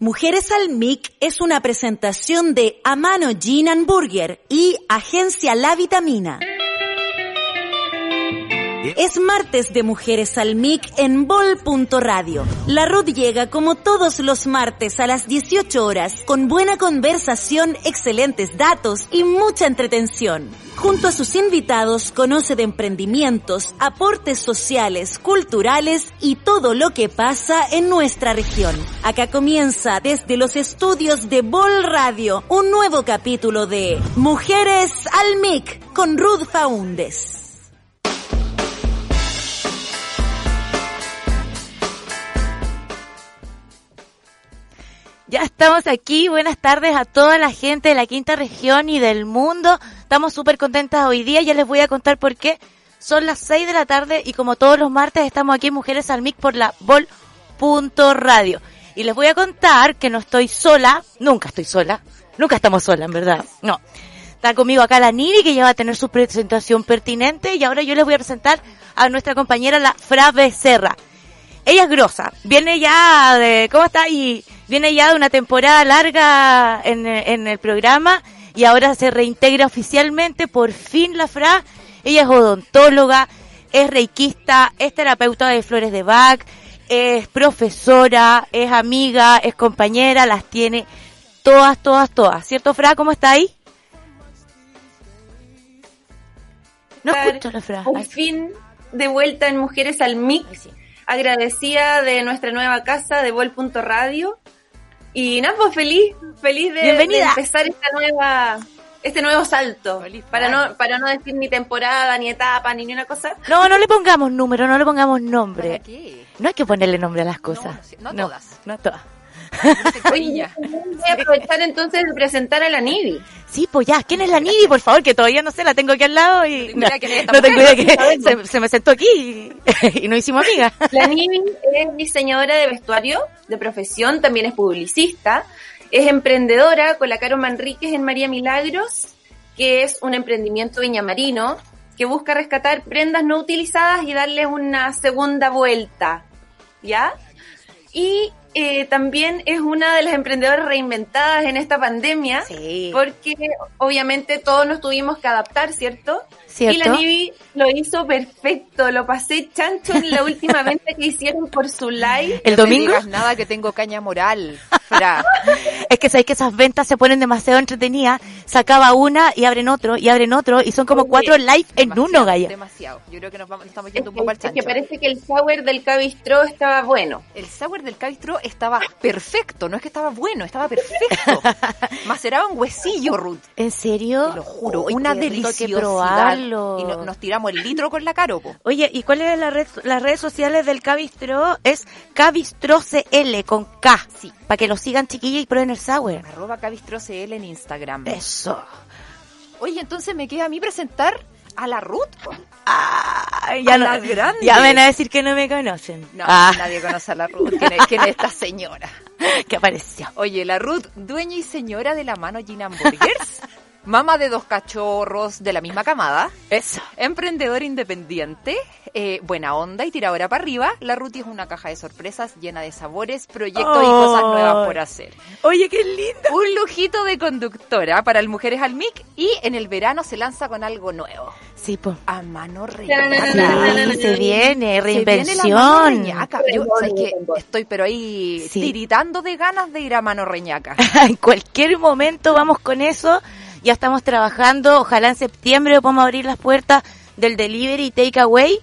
Mujeres al MIC es una presentación de Amano Gin and Burger y Agencia La Vitamina. Es martes de Mujeres al MIC en Bol.radio. La Ruth llega como todos los martes a las 18 horas con buena conversación, excelentes datos y mucha entretención. Junto a sus invitados conoce de emprendimientos, aportes sociales, culturales y todo lo que pasa en nuestra región. Acá comienza desde los estudios de Bol Radio un nuevo capítulo de Mujeres al MIC con Ruth Faundes. Ya estamos aquí. Buenas tardes a toda la gente de la quinta región y del mundo. Estamos súper contentas hoy día. Ya les voy a contar por qué. Son las 6 de la tarde y como todos los martes estamos aquí Mujeres al Mic por la Vol.radio. Y les voy a contar que no estoy sola. Nunca estoy sola. Nunca estamos solas, en verdad. No. Está conmigo acá la Nivi que ya va a tener su presentación pertinente y ahora yo les voy a presentar a nuestra compañera la Fra Becerra. Ella es grosa. Viene ya de... ¿Cómo está? Y viene ya de una temporada larga en, en el programa y ahora se reintegra oficialmente, por fin la Fra. Ella es odontóloga, es reikista, es terapeuta de flores de Bach, es profesora, es amiga, es compañera, las tiene todas, todas, todas. ¿Cierto, Fra? ¿Cómo está ahí? No escucho la Fra. Por fin de vuelta en Mujeres al MIC. Agradecida de nuestra nueva casa de Vol.radio y nada, pues feliz, feliz de, de, empezar esta nueva, este nuevo salto. para no, para no decir ni temporada, ni etapa, ni ni una cosa. No, no le pongamos número, no le pongamos nombre. No hay que ponerle nombre a las cosas. No, no, todas. No todas. Voy a aprovechar entonces de presentar a la Nivi. Sí, pues ya, ¿quién es la Nivi? Por favor, que todavía no sé, la tengo aquí al lado y no, tengo idea que se, me sentó aquí y, no hicimos amiga. La Nivi es diseñadora de vestuario de profesión, también es publicista, es emprendedora con la Caro Manríquez en María Milagros, que es un emprendimiento viñamarino que busca rescatar prendas no utilizadas y darles una segunda vuelta, ¿ya? Y eh, también es una de las emprendedoras reinventadas en esta pandemia, porque obviamente todos nos tuvimos que adaptar, ¿cierto? Y la Nivi lo hizo perfecto, lo pasé chancho en la última venta que hicieron por su live. ¿El domingo? No nada que tengo caña moral. es que sabéis que esas ventas se ponen demasiado entretenidas. Sacaba una y abren otro y abren otro y son como cuatro live en uno, Gaya. Demasiado. Yo creo que nos, estamos yendo un poco al chancho. Es que parece que el sour del Cabistro estaba bueno. El sour del Cabistro estaba perfecto, no es que estaba bueno, estaba perfecto. Maceraba un huesillo, Ruth. ¿En serio? Te lo juro, una deliciosidad. Y nos tiramos el litro con la caro. Oye, ¿y cuáles es la red, las redes sociales del Cabistro? Es CabistroCL con K. Sí. Para que lo sigan chiquillos y prueben el sour. Arroba CavistroCL en Instagram. Eso. Oye, entonces me queda a mí presentar a la Ruth. Ah, ya a la grande. Ya van a decir que no me conocen. No, ah. nadie conoce a la Ruth. ¿Quién es, quién es esta señora? que apareció. Oye, la Ruth, dueña y señora de la mano Gin Burgers. Mamá de dos cachorros de la misma camada. Eso. Emprendedor independiente, eh, buena onda y tiradora para arriba. La Ruti es una caja de sorpresas llena de sabores, proyectos y cosas nuevas por hacer. Oye, qué lindo. Un lujito de conductora para el Mujeres al MIC y en el verano se lanza con algo nuevo. Sí, pues. A mano reñaca. se viene, reinvención. Yo que estoy pero ahí tiritando de ganas de ir a mano reñaca. en cualquier momento vamos con eso ya estamos trabajando, ojalá en septiembre podamos abrir las puertas del delivery y takeaway.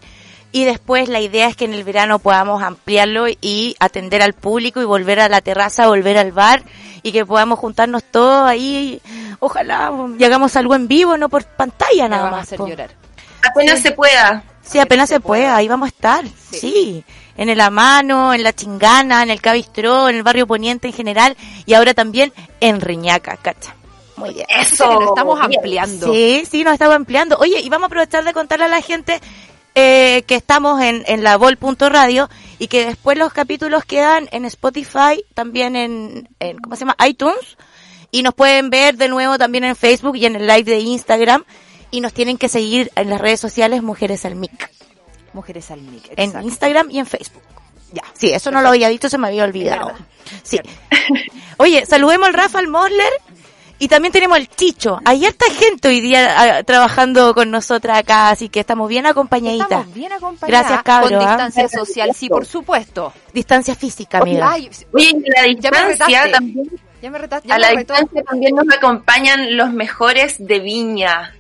Y después la idea es que en el verano podamos ampliarlo y atender al público y volver a la terraza, volver al bar y que podamos juntarnos todos ahí. Ojalá y hagamos algo en vivo, no por pantalla nada más. A hacer llorar. Apenas se pueda. Sí, apenas se, pueda, ahí vamos a estar. Sí. En el Amano, en la Chingana, en el Cabistró, en el barrio Poniente en general y ahora también en Reñaca, cacha. Muy bien. Eso. Nos estamos ampliando. Sí, sí, nos estamos ampliando. Oye, y vamos a aprovechar de contarle a la gente eh, que estamos en, en la vol.radio y que después los capítulos quedan en Spotify, también en, en, ¿cómo se llama? iTunes. Y nos pueden ver de nuevo también en Facebook y en el live de Instagram. Y nos tienen que seguir en las redes sociales Mujeres al MIC. Mujeres al MIC. En Instagram y en Facebook. Ya, sí, eso no lo había dicho, se me había olvidado. Sí. Oye, saludemos al Rafa al Mosler y también tenemos al Chicho. Hay harta gente hoy día ah, trabajando con nosotras acá, así que estamos bien acompañaditas. Estamos bien acompañadas. Gracias, cabros. Con ¿ah? distancia social, sí, por supuesto. Distancia física, amiga. Ay, Oye, y la Ya me distancia retaste. también. ya me retaste, ya A me la retó. distancia también nos acompañan los mejores de Viña.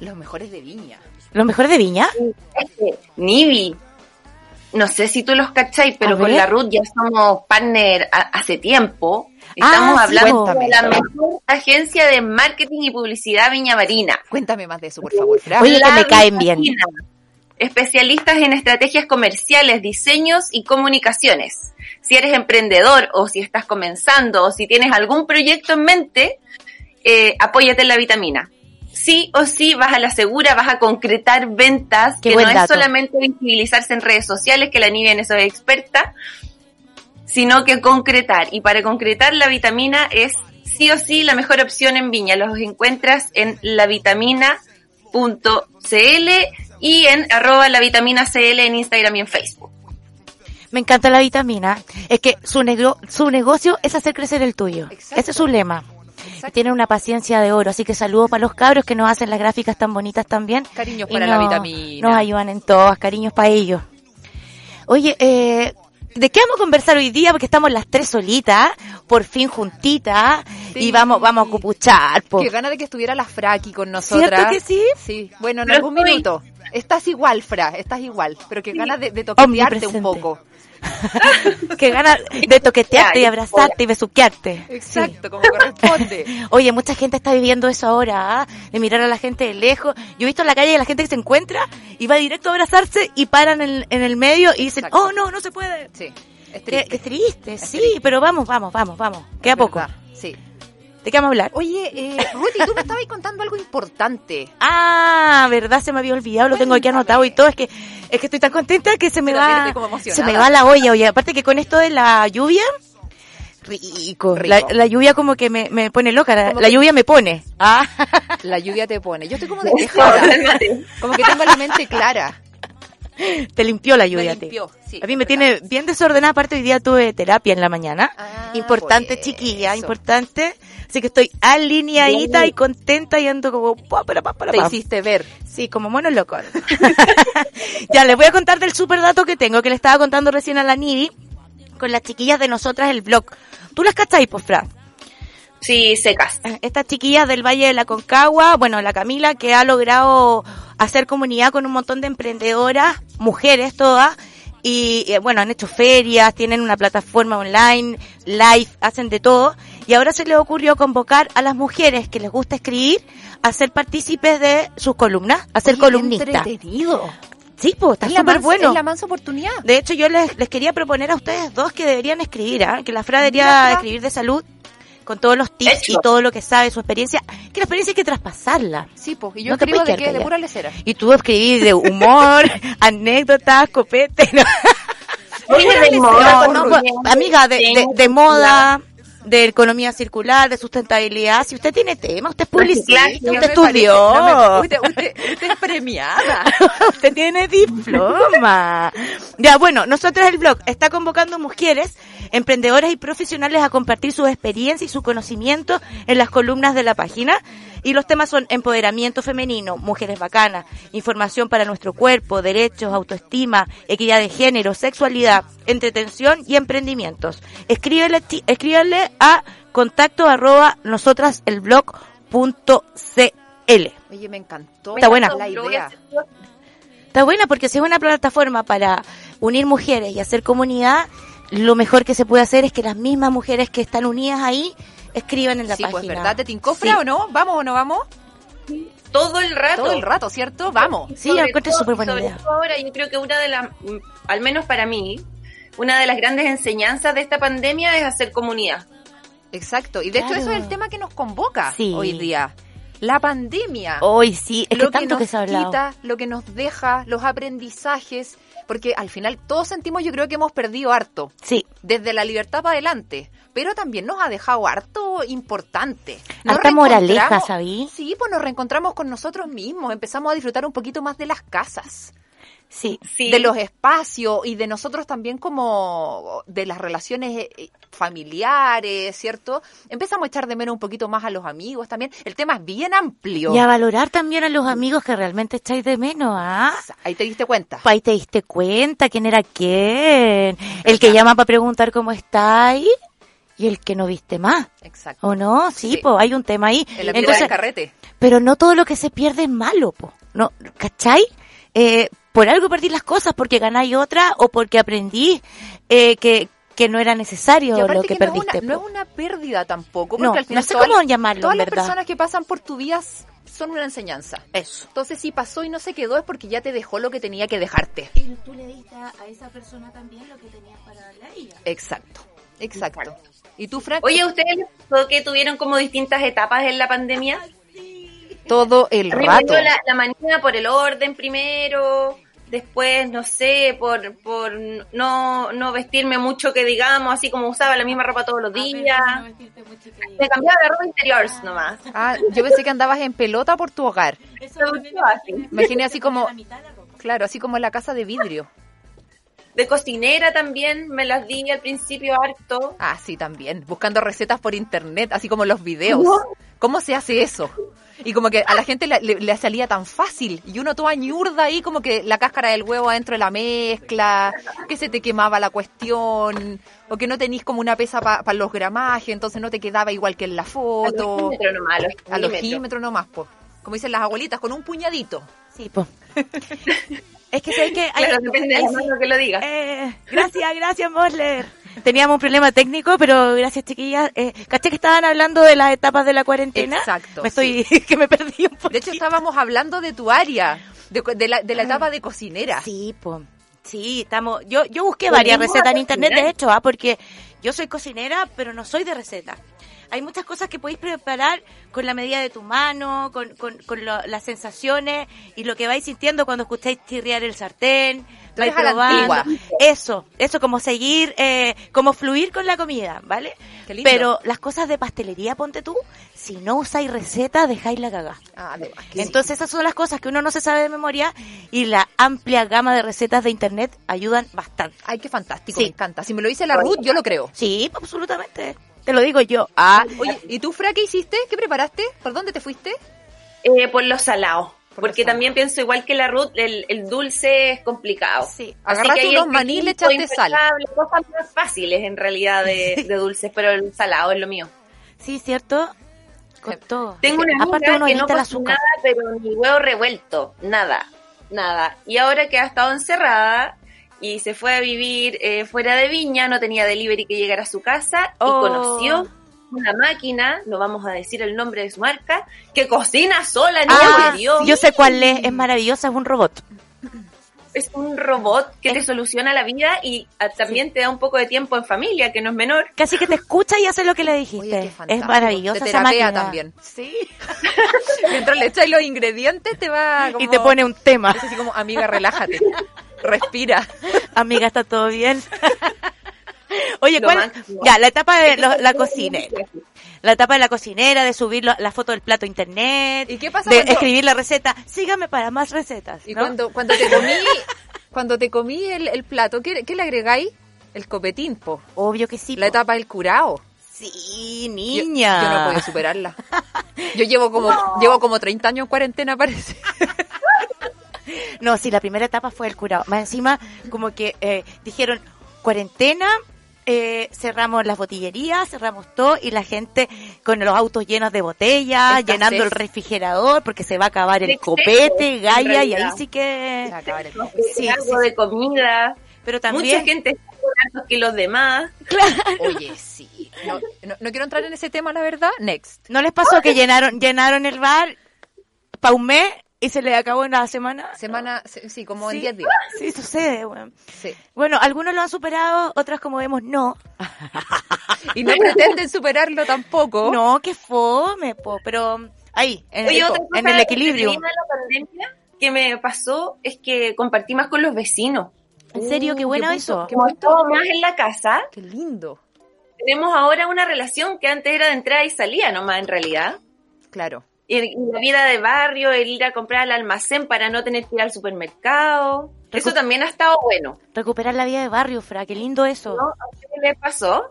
Los mejores de Viña. ¿Los mejores de Viña? Este, Nivi. No sé si tú los cacháis, pero con la Ruth ya somos partner a- hace tiempo. Ah, Estamos sí, hablando de la mejor agencia de marketing y publicidad Viña Marina. Cuéntame más de eso, por favor, Fran. Oye, que me caen bien. Especialistas en estrategias comerciales, diseños y comunicaciones. Si eres emprendedor o si estás comenzando o si tienes algún proyecto en mente, eh, apóyate en la vitamina. Sí o sí vas a la segura, vas a concretar ventas, Qué que no dato. es solamente visibilizarse en redes sociales, que la Nivea en eso es experta, sino que concretar. Y para concretar la vitamina es sí o sí la mejor opción en Viña. Los encuentras en lavitamina.cl y en arroba la vitamina CL en Instagram y en Facebook. Me encanta la vitamina. Es que su, negro, su negocio es hacer crecer el tuyo. Exacto. Ese es su lema. Exacto. Tienen una paciencia de oro. Así que saludos para los cabros que nos hacen las gráficas tan bonitas también. Cariños Y para la vitamina. Nos ayudan en todas. Cariños para ellos. Oye, eh, ¿de qué vamos a conversar hoy día? Porque estamos las tres solitas, por fin juntitas, Sí. y vamos, vamos a cupuchar. po. Qué gana de que estuviera la Fra aquí con nosotras. ¿Cierto que sí? Sí. Bueno, en Pero algún estoy- minuto. Estás igual, Fra, estás igual. Pero qué ganas de, de toquetearte un poco. Qué ganas de toquetearte y abrazarte y besuquearte. Exacto, como corresponde. Oye, mucha gente está viviendo eso ahora, ¿ah? de mirar a la gente de lejos. Yo he visto en la calle a la gente que se encuentra y va directo a abrazarse y paran en, en el medio y dicen, Exacto. oh no, no se puede. Sí. Es triste. qué triste, sí, triste. pero vamos, vamos, vamos, vamos. Queda Es poco. verdad. ¿De qué vamos a hablar? Oye, eh, Ruti, tú me estabas contando algo importante. Ah, verdad, se me había olvidado, lo tengo aquí anotado y todo. Es que es que estoy tan contenta que se me va se me va la olla. Oye, aparte que con esto de la lluvia, rico. Rico. La, la lluvia como que me, me pone loca, la, lluvia me pone. Ah, La lluvia te pone. Yo estoy como despejada. como que tengo la mente clara. Te limpió la lluvia. limpió, sí, a mí me tiene bien desordenada, aparte hoy día tuve terapia en la mañana. Ah, importante, por chiquilla, importante. Así que estoy alineadita y contenta y ando como pa, para, pa, para, Te pa. hiciste ver. Sí, como mono loco. ya, les voy a contar del super dato que tengo, que le estaba contando recién a la Nidi, con las chiquillas de nosotras el blog. ¿Tú las cacháis, pues, Fran? Sí, secas. Estas chiquillas del Valle de la Concagua, bueno, la Camila que ha logrado hacer comunidad con un montón de emprendedoras, mujeres todas, y eh, bueno, han hecho ferias, tienen una plataforma online, live, hacen de todo, y ahora se les ocurrió convocar a las mujeres que les gusta escribir a ser partícipes de sus columnas, a ser columnistas. Sí, pues, está súper bueno. Es la mansa oportunidad. De hecho, yo les, les quería proponer a ustedes dos que deberían escribir, ¿ah? que la Fra debería escribir de salud con todos los tips Hecho. y todo lo que sabe, su experiencia, que la experiencia hay que traspasarla. Sí, pues. Y yo No te escribo puedes de quedar qué? De pura lecera. Y tú escribís de humor, anécdotas, copete, ¿no? Oye, de moda, No, no, amiga, de, de, de moda, de economía circular, de sustentabilidad. Si usted tiene tema, usted es publicista, usted No estudió. parece- no me- usted, usted- usted es premiada. Usted tiene diploma. Ya, bueno, nosotros el blog está convocando mujeres, emprendedoras y profesionales a compartir su experiencia y su conocimiento en las columnas de la página. Y los temas son empoderamiento femenino, mujeres bacanas, información para nuestro cuerpo, derechos, autoestima, equidad de género, sexualidad, entretención y emprendimientos. Escríbele, ti- escríbele a contacto arroba nosotraselblog.cl. Oye, me encantó. Está buena. La idea. Está buena porque si es una plataforma para unir mujeres y hacer comunidad, lo mejor que se puede hacer es que las mismas mujeres que están unidas ahí escriban en la Sí, página. pues, ¿verdad? ¿Te tincofra Sí. o no? ¿Vamos o no vamos? Todo el rato. Todo el rato, ¿cierto? Vamos. Sí, Sobre encuentro todo- súper buena sobre idea. todo ahora yo creo que una de las, mm, al menos para mí, una de las grandes enseñanzas de esta pandemia es hacer comunidad. Exacto. Y de hecho eso es el tema que nos convoca Sí. hoy día. La pandemia. Hoy sí, es lo que tanto nos que se ha hablado. quita, lo que nos deja, los aprendizajes, porque al final todos sentimos, yo creo que hemos perdido harto, Sí, desde la libertad para adelante, pero también nos ha dejado harto importante. Nos harta moraleja, ¿sabí? Sí, pues nos reencontramos con nosotros mismos, empezamos a disfrutar un poquito más de las casas. Sí. Sí. de los espacios y de nosotros también como de las relaciones eh, familiares, ¿cierto? Empezamos a echar de menos un poquito más a los amigos también. El tema es bien amplio. Y a valorar también a los amigos que realmente echáis de menos, ¿ah? Ahí te diste cuenta. Ahí te diste cuenta quién era quién. El que llama para preguntar cómo estáis y el que no viste más. Exacto. ¿O no? Sí, Sí. pues hay un tema ahí. En la piedra Entonces, del carrete. pero no todo lo que se pierde es malo, po. No, ¿cachai? Eh, por algo perdí las cosas, porque ganáis otra o porque aprendí eh, que, que no era necesario lo que, que no es perdiste. una- no, es una pérdida tampoco, porque No, al final no sé todas- cómo llamarlo, todas las verdad. personas que pasan por tu vida son una enseñanza. Eso. Entonces si pasó y no se quedó es porque ya te dejó lo que tenía que dejarte. Y tú le diste a esa persona también lo que tenías para darle a ella. Exacto, exacto. ¿Y tú, Frank? Oye, ¿a ¿ustedes que tuvieron como distintas etapas en la pandemia? todo el A mí me rato. la, la manía por el orden primero, después, no sé, por, por no, no vestirme mucho que digamos, así como usaba la misma ropa todos los días. Me cambiaba de ropa interior nomás. Ah, yo pensé que andabas en pelota por tu hogar. Me imaginé así como, claro, así como en la casa de vidrio. De cocinera también me las di al principio harto. Ah, sí, también. Buscando recetas por internet, así como los videos. No. ¿Cómo se hace eso? Y como que a la gente le, le- le salía tan fácil. Y uno toda ñurda ahí, como que la cáscara del huevo adentro de la mezcla, que se te quemaba la cuestión, o que no tenís como una pesa para los gramajes, entonces no te quedaba igual que en la A los foto. kilómetros nomás, a los A los kilómetros. kilómetros nomás, pues. Como dicen las abuelitas, con un puñadito. Sí, pues. es que sé que hay, Claro, depende de hay- la mano que lo diga. Eh, gracias, gracias, Mosler. Teníamos un problema técnico, pero gracias, chiquillas. Eh, ¿Caché que estaban hablando de las etapas de la cuarentena? Exacto, Me estoy, que me perdí un poco. De hecho, estábamos hablando de tu área, de, de la, de la etapa de cocinera. Sí, pues. Sí, estamos. Yo, yo busqué varias recetas en internet, de hecho, ¿ah? porque yo soy cocinera, pero no soy de receta. Hay muchas cosas que podéis preparar con la medida de tu mano, con, con, con lo- las sensaciones y lo que vais sintiendo cuando escucháis chirriar el sartén. Vais probando. Eso, eso, como seguir, eh, como fluir con la comida, ¿vale? Qué lindo. Pero las cosas de pastelería, ponte tú, si no usáis recetas, dejáis la cagada. Ah, sí. Entonces esas son las cosas que uno no se sabe de memoria y la amplia gama de recetas de internet ayudan bastante. Ay, qué fantástico, Sí. me encanta. Si me lo dice la Ruth, yo lo creo. Sí, absolutamente. Te lo digo yo. Ah, Oye, ¿y tú, Fra, qué hiciste? ¿Qué preparaste? ¿Por dónde te fuiste? Eh, por los salados. Por Porque los salados. también pienso igual que la Ruth, el, el dulce es complicado. sí. Agarraste unos maní y echaste sal. Cosas más fáciles en realidad de, de dulces, pero el salado es lo mío. Sí, ¿cierto? Con todo. Tengo una Aparte amiga que no azúcar. nada, pero ni huevo revuelto, nada, nada. Y ahora que ha estado encerrada y se fue a vivir eh, fuera de Viña, no tenía delivery que llegara a su casa y Oh. conoció una máquina, no vamos a decir el nombre de su marca, que cocina sola, niña Ah, de Dios. yo sé cuál es, es maravillosa, es un robot. Es un robot que Es- te soluciona la vida y ah, también te da un poco de tiempo en familia, que no es menor. Casi que te escucha y hace lo que le Oye, dijiste. qué es maravillosa Te esa terapea máquina. también. Sí. Mientras le echáis los ingredientes, te va como... Y te pone un tema. Es así como, amiga, relájate. Respira. Amiga, ¿está todo bien? Oye, ¿cuál? Ya, la etapa de lo- la cocinera. La etapa de la cocinera, de subir lo- la foto del plato a internet. ¿Y qué pasa De cuando- escribir la receta. Sígame para más recetas. Y cuando, cuando te comí, cuando te comí el, el plato, ¿qué, qué le agregáis? El copetín, po. Obvio que sí. La po. etapa del curao. Sí, niña. Yo, no podía superarla. Yo llevo como, llevo como 30 años en cuarentena, parece. No, sí, la primera etapa fue el curado. Más encima, como que eh, dijeron, cuarentena, eh, cerramos las botillerías, cerramos todo y la gente con los autos llenos de botellas, Escasez. llenando el refrigerador porque se va a acabar el Exceso, copete, en Gaia, y ahí sí que... Se acaba el- Sí, algo sí, de comida. Pero Mucha también... gente está con hartos kilos de más. Oye, sí. No, no, no quiero entrar en ese tema, la verdad. Next. ¿No les pasó que llenaron llenaron el bar mes y se le acabó en una semana? Semana, sí, sí, como Sí. en 10 días. Sí, sucede, bueno. Sí. Bueno, algunos lo han superado, otras como vemos no. Y no pretenden superarlo tampoco. No, que fome, po, pero ahí, en, Oye, el, otra cosa en el equilibrio. de la pandemia que me pasó es que compartí más con los vecinos. En serio, qué Uh, bueno qué eso. bonito. estamos más en la casa, Qué lindo. tenemos ahora una relación que antes era de entrada y salida nomás en realidad. Claro. Y la vida de barrio, el ir a comprar al almacén para no tener que ir al supermercado. Eso Recu- también ha estado bueno. Recuperar la vida de barrio, Fra, qué lindo eso. ¿no? ¿A usted qué le pasó?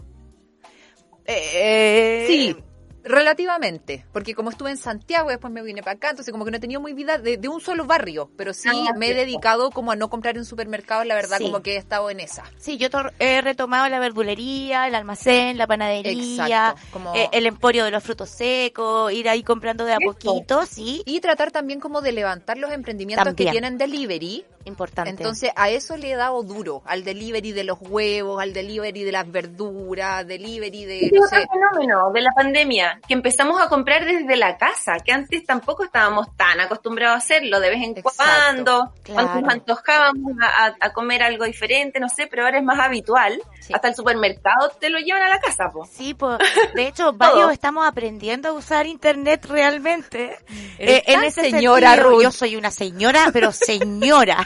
Eh, Sí, relativamente, porque como estuve en Santiago, después me vine para acá, entonces como que no he tenido muy vida de, de un solo barrio, pero sí Ah, me he dedicado como a no comprar en supermercados, la verdad Sí. como que he estado en esa. Sí, yo he retomado la verdulería, el almacén, la panadería, Exacto, como- eh, el emporio de los frutos secos, ir ahí comprando de a poquito, sí, Y tratar también como de levantar los emprendimientos También. que tienen delivery. Importante. Entonces a eso le he dado duro, al delivery de los huevos, al delivery de las verduras, delivery de, no otro sé, fenómeno de la pandemia, que empezamos a comprar desde la casa, que antes tampoco estábamos tan acostumbrados a hacerlo, de vez en Exacto, cuando, claro. cuando nos antojábamos a, a- a comer algo diferente, no sé, pero ahora es más habitual. Sí. Hasta el supermercado te lo llevan a la casa, po. Sí, pues, de hecho, varios estamos aprendiendo a usar internet realmente. Eh, en ese señora, sentido, Ruth. yo soy una señora, pero señora.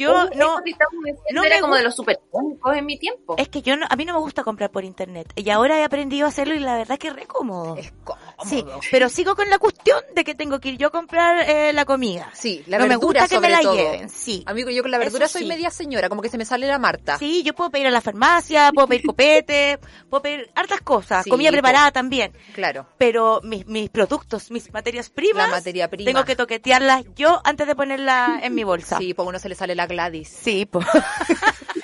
yo no, que no era me como de los supercómicos en mi tiempo. es que yo no, a mí no me gusta comprar por internet. Y ahora he aprendido a hacerlo y la verdad que es re cómodo. es cómodo. Sí, pero sigo con la cuestión de que tengo que ir yo a comprar eh, la comida. Sí, la no me verdura gusta que me la todo. lleven, sí. Amigo, yo con la Eso verdura soy sí. media señora, como que se me sale la Marta. Sí, yo puedo pedir a la farmacia, puedo pedir copete, puedo pedir hartas cosas, Sí, comida po. preparada también. Claro. Pero mis, mis productos, mis materias primas, La materia prima. tengo que toquetearlas yo antes de ponerla en mi bolsa. Sí, pues uno se le sale la Gladys. Sí, po.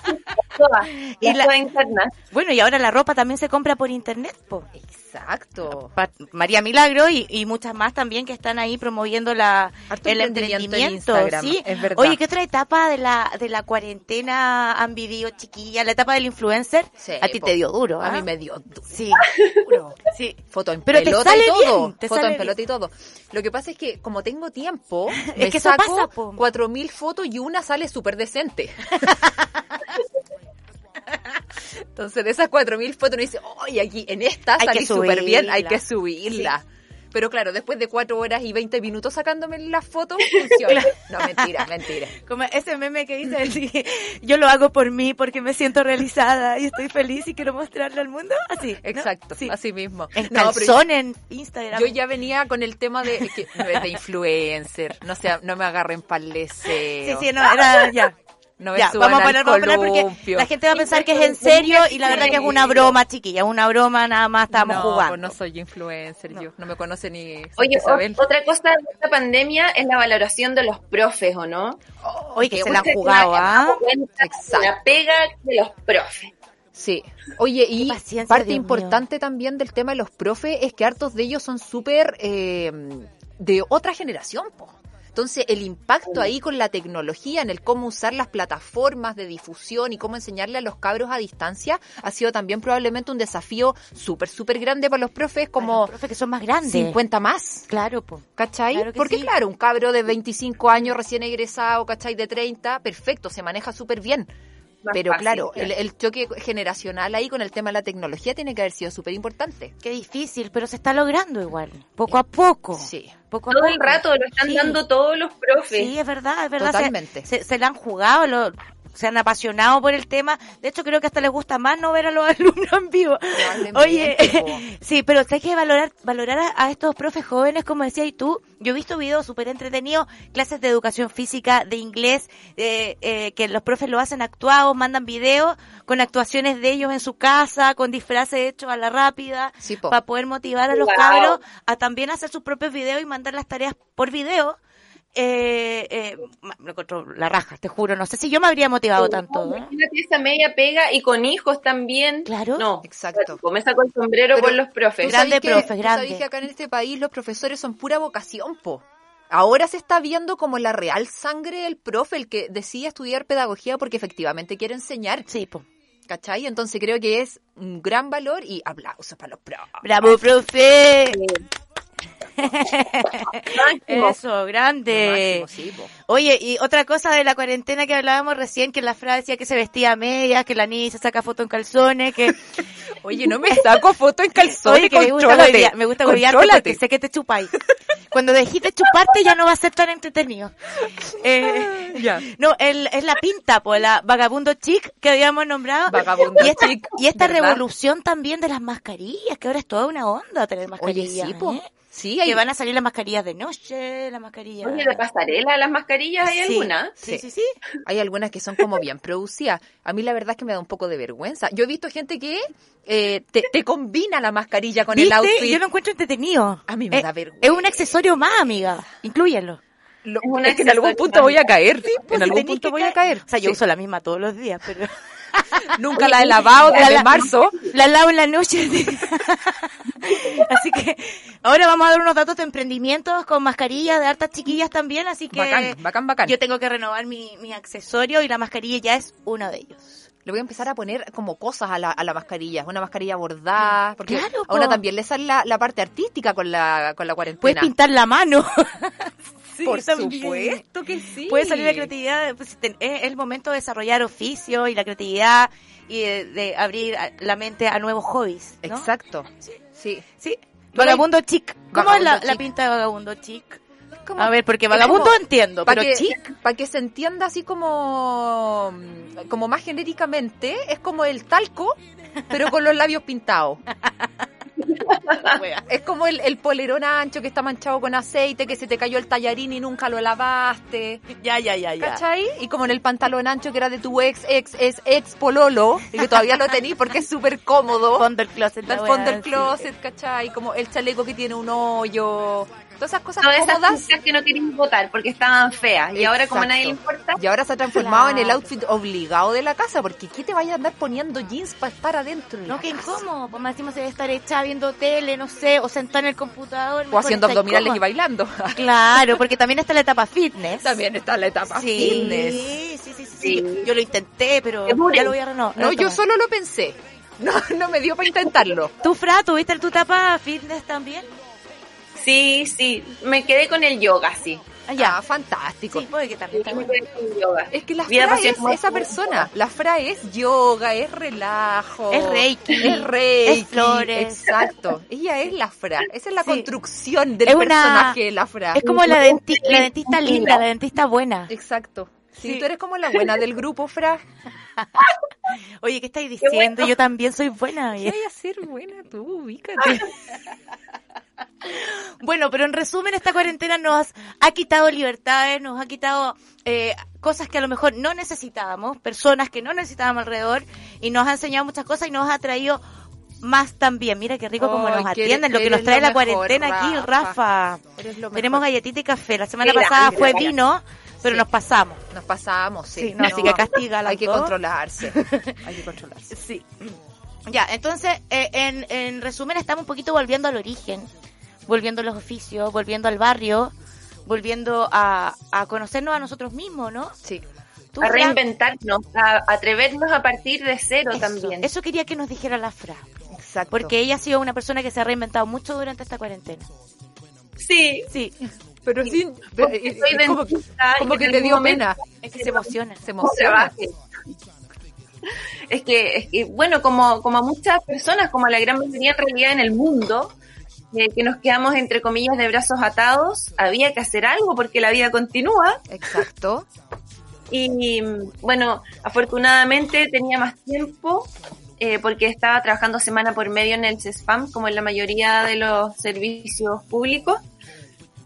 Todas, Y las la- internas. Bueno, y ahora la ropa también se compra por internet, po. Exacto. Pa- María Milagro y, y muchas más también que están ahí promoviendo la, Harto el emprendimiento en ¿sí? es verdad. Oye, ¿qué otra etapa de la, de la cuarentena han vivido, chiquilla? La etapa del influencer. Sí, a ti po. te dio duro, A ¿ah? mí me dio duro. Sí, duro. Sí. Foto en Pero te pelota sale y todo. bien, te Foto sale en pelota y todo. Lo que pasa es que como tengo tiempo, Es me que eso saco pasa, po. 4000 fotos y una sale súper decente. Entonces, de esas 4000 fotos uno dice, "Oye, aquí en esta Hay salí súper bien, hay subirla". que subirla." Pero claro, después de 4 horas y 20 minutos sacándome las fotos, funciona. No, mentira, mentira. Como ese meme que dice, así, yo lo hago por mí porque me siento realizada y estoy feliz y quiero mostrarlo al mundo. Así. ¿no? Exacto, Sí. así mismo. En No, pero calzón, en Instagram. Yo ya venía con el tema de que de influencer, no sea, no me agarren para Sí, sí, no, era ya. No me ya, suban vamos a al parar, vamos a parar porque la gente va a pensar que es en serio y la verdad que es una broma, chiquilla, una broma, nada más estábamos no, jugando. pues no soy influencer, yo no me conoce ni Oye, o- otra cosa de esta pandemia es la valoración de los profes, ¿o no? Oye, que se la han jugado, ¿ah? La pega de los profes. Sí. Oye, y parte Dios importante también del tema de los profes es que hartos de ellos son súper eh, de otra generación, po. Entonces, el impacto ahí con la tecnología, en el cómo usar las plataformas de difusión y cómo enseñarle a los cabros a distancia, ha sido también probablemente un desafío súper, súper grande para los profes, como Los profes que son más grandes. 50 más. Claro, po. ¿Cachai? Claro que Porque sí. claro, un cabro de 25 años recién egresado, ¿cachai? De 30, perfecto, se maneja súper bien. Pero fácil, claro, claro. El, el choque generacional ahí con el tema de la tecnología tiene que haber sido súper importante. Qué difícil, pero se está logrando igual, poco a poco. Sí. Poco a Todo poco. el rato lo están Sí. dando todos los profes. Sí, es verdad, es verdad. Se- Totalmente. Se, se la han jugado, lo- se han apasionado por el tema. De hecho, creo que hasta les gusta más no ver a los alumnos en vivo. Oye, sí, pero hay que valorar, valorar a, a estos profes jóvenes, como decías tú. Yo he visto videos súper entretenidos, clases de educación física, de inglés, eh, eh, que los profes lo hacen actuados, mandan videos con actuaciones de ellos en su casa, con disfraces hechos a la rápida, Sí, po. para poder motivar a los Wow. cabros a también hacer sus propios videos y mandar las tareas por video. Eh, eh, me encuentro la raja, te juro. No sé si yo me habría motivado tanto. ¿eh? Imagínate esa media pega y con hijos también. Claro. No, Exacto. Me saco el sombrero Pero por los profes. Grande profe, grande. que acá en este país los profesores son pura vocación, po. Ahora se está viendo como la real sangre del profe, el que decide estudiar pedagogía porque efectivamente quiere enseñar, Sí, po. ¿cachai? Entonces creo que es un gran valor y aplausos para los profes. Bravo, profe. Eso, grande. Máximo, sí. Oye, y otra cosa de la cuarentena que hablábamos recién, que la frase decía que se vestía a medias, que la niña se saca foto en calzones, que... Oye, no me saco foto en calzones, Oye, que me gusta huevear- me gusta porque sé que te chupáis. Cuando dejiste chuparte ya no va a ser tan entretenido. Eh, Ya. No, el, es la pinta, pues, la vagabundo chic que habíamos nombrado. Vagabundo y esta, chic, y esta ¿verdad? revolución también de las mascarillas, que ahora es toda una onda tener Oye, mascarillas. sí, po. ¿eh? Sí, hay que van a salir las mascarillas de noche, las mascarillas... Oye, de pasarela, las mascarillas, ¿hay Sí. alguna? Sí, sí, Sí. sí. Hay algunas que son como bien producidas. A mí la verdad es que me da un poco de vergüenza. Yo he visto gente que eh, te, te combina la mascarilla con el ¿Viste? outfit. Yo lo encuentro entretenido. A mí me Eh, da vergüenza. Es un accesorio más, amiga. Inclúyelo. Lo- Es es que en algún punto voy a caer. pues, en algún punto voy a caer. O sea, yo Sí. uso la misma todos los días, pero... Nunca la he lavado La- desde la- marzo. La lavo en la noche. así que ahora vamos a dar unos datos de emprendimientos con mascarillas de hartas chiquillas también, así que Bacán, bacán, bacán. yo tengo que renovar mi, mi accesorio y la mascarilla ya es uno de ellos. Le voy a empezar a poner como cosas a la, a la mascarilla. Una mascarilla bordada. Porque Claro, po. también le sale la, la parte artística con la, con la Puedes cuarentena. pintar la mano. Sí, Por también. supuesto que sí. Puede salir la creatividad, pues, ten- es el momento de desarrollar oficio y la creatividad y de, de abrir la mente a nuevos hobbies. ¿no? Exacto. Sí. Sí. Sí. Vagabundo chic. ¿Cómo es la, la pinta de vagabundo chic? Como- A ver, porque vagabundo como- entiendo, pero que, chic. para que se entienda así como, como más genéricamente, es como el talco, pero con los labios pintados. Es como el, el polerón ancho que está manchado con aceite, que se te cayó el tallarín y nunca lo lavaste. Ya, ya, ya, ya. ¿Cachai? Y como en el pantalón ancho que era de tu ex, ex, ex, ex pololo, y que todavía lo tení porque es súper cómodo. Fondo del closet. Al fondo del closet, ¿cachai? Como el chaleco que tiene un hoyo. Todas esas cosas Todas esas cómodas. cosas que no querían votar porque estaban feas. Y ahora, como a nadie le importa, Y ahora se ha transformado en el outfit obligado de la casa, porque ¿qué te vayas a andar poniendo jeans para estar adentro? de No, que incómodo. Pues más encima se debe estar echada viendo tele, no sé, o sentada en el computador. O haciendo abdominales y bailando. Claro, porque también está la etapa fitness. También está la etapa Sí, fitness. sí, sí, sí, sí. Sí. Yo lo intenté, pero ya lo voy a renovar. No, yo solo lo pensé. No, no me dio para intentarlo. ¿Tú, Fra, tuviste tu etapa fitness también? Sí, sí, me quedé con el yoga, sí. Ah, Ya, fantástico. Sí, puede que también bueno. el yoga. Es que la Fra es esa persona. La Fra es yoga, es relajo. Es reiki. Es reiki. Es flores. Exacto. Ella es la Fra. Esa es la Sí. construcción del Es una- personaje de la Fra. Es como la, denti- la dentista linda, la dentista buena. Exacto. Sí, Sí. tú eres como la buena del grupo, Fra. Oye, ¿qué estáis diciendo? Yo también soy buena. ¿Qué vaya a ser buena tú? Ubícate. Bueno, pero en resumen, esta cuarentena nos ha quitado libertades, nos ha quitado eh, cosas que a lo mejor no necesitábamos, personas que no necesitábamos alrededor, y nos ha enseñado muchas cosas y nos ha traído más también. Mira qué rico como Ay, nos atienden, lo que nos trae la mejor, cuarentena aquí, Rafa. Rafa. Eres lo Tenemos galletita y café. La semana pasada fue Rafa. vino, pero Sí. nos pasamos. Nos pasamos, sí. Sí, no, así que castiga a las Hay que controlarse. Hay que controlarse. Sí. Ya, entonces, eh, en, en resumen, estamos un poquito volviendo al origen, volviendo a los oficios, volviendo al barrio, volviendo a, a conocernos a nosotros mismos, ¿no? Sí. Tú, A reinventarnos, a atrevernos a partir de cero eso, también. eso quería que nos dijera la Fra, Exacto. porque ella ha sido una persona que se ha reinventado mucho durante esta cuarentena. Sí, Sí, pero sí, soy como, y como en que te dio momento pena. es que se emociona. Se emociona. Es que, es que, bueno, como, como a muchas personas, como a la gran mayoría en realidad en el mundo, eh, que nos quedamos entre comillas de brazos atados, había que hacer algo porque la vida continúa. Exacto. Y bueno, afortunadamente tenía más tiempo eh, porque estaba trabajando semana por medio en el CESFAM, como en la mayoría de los servicios públicos.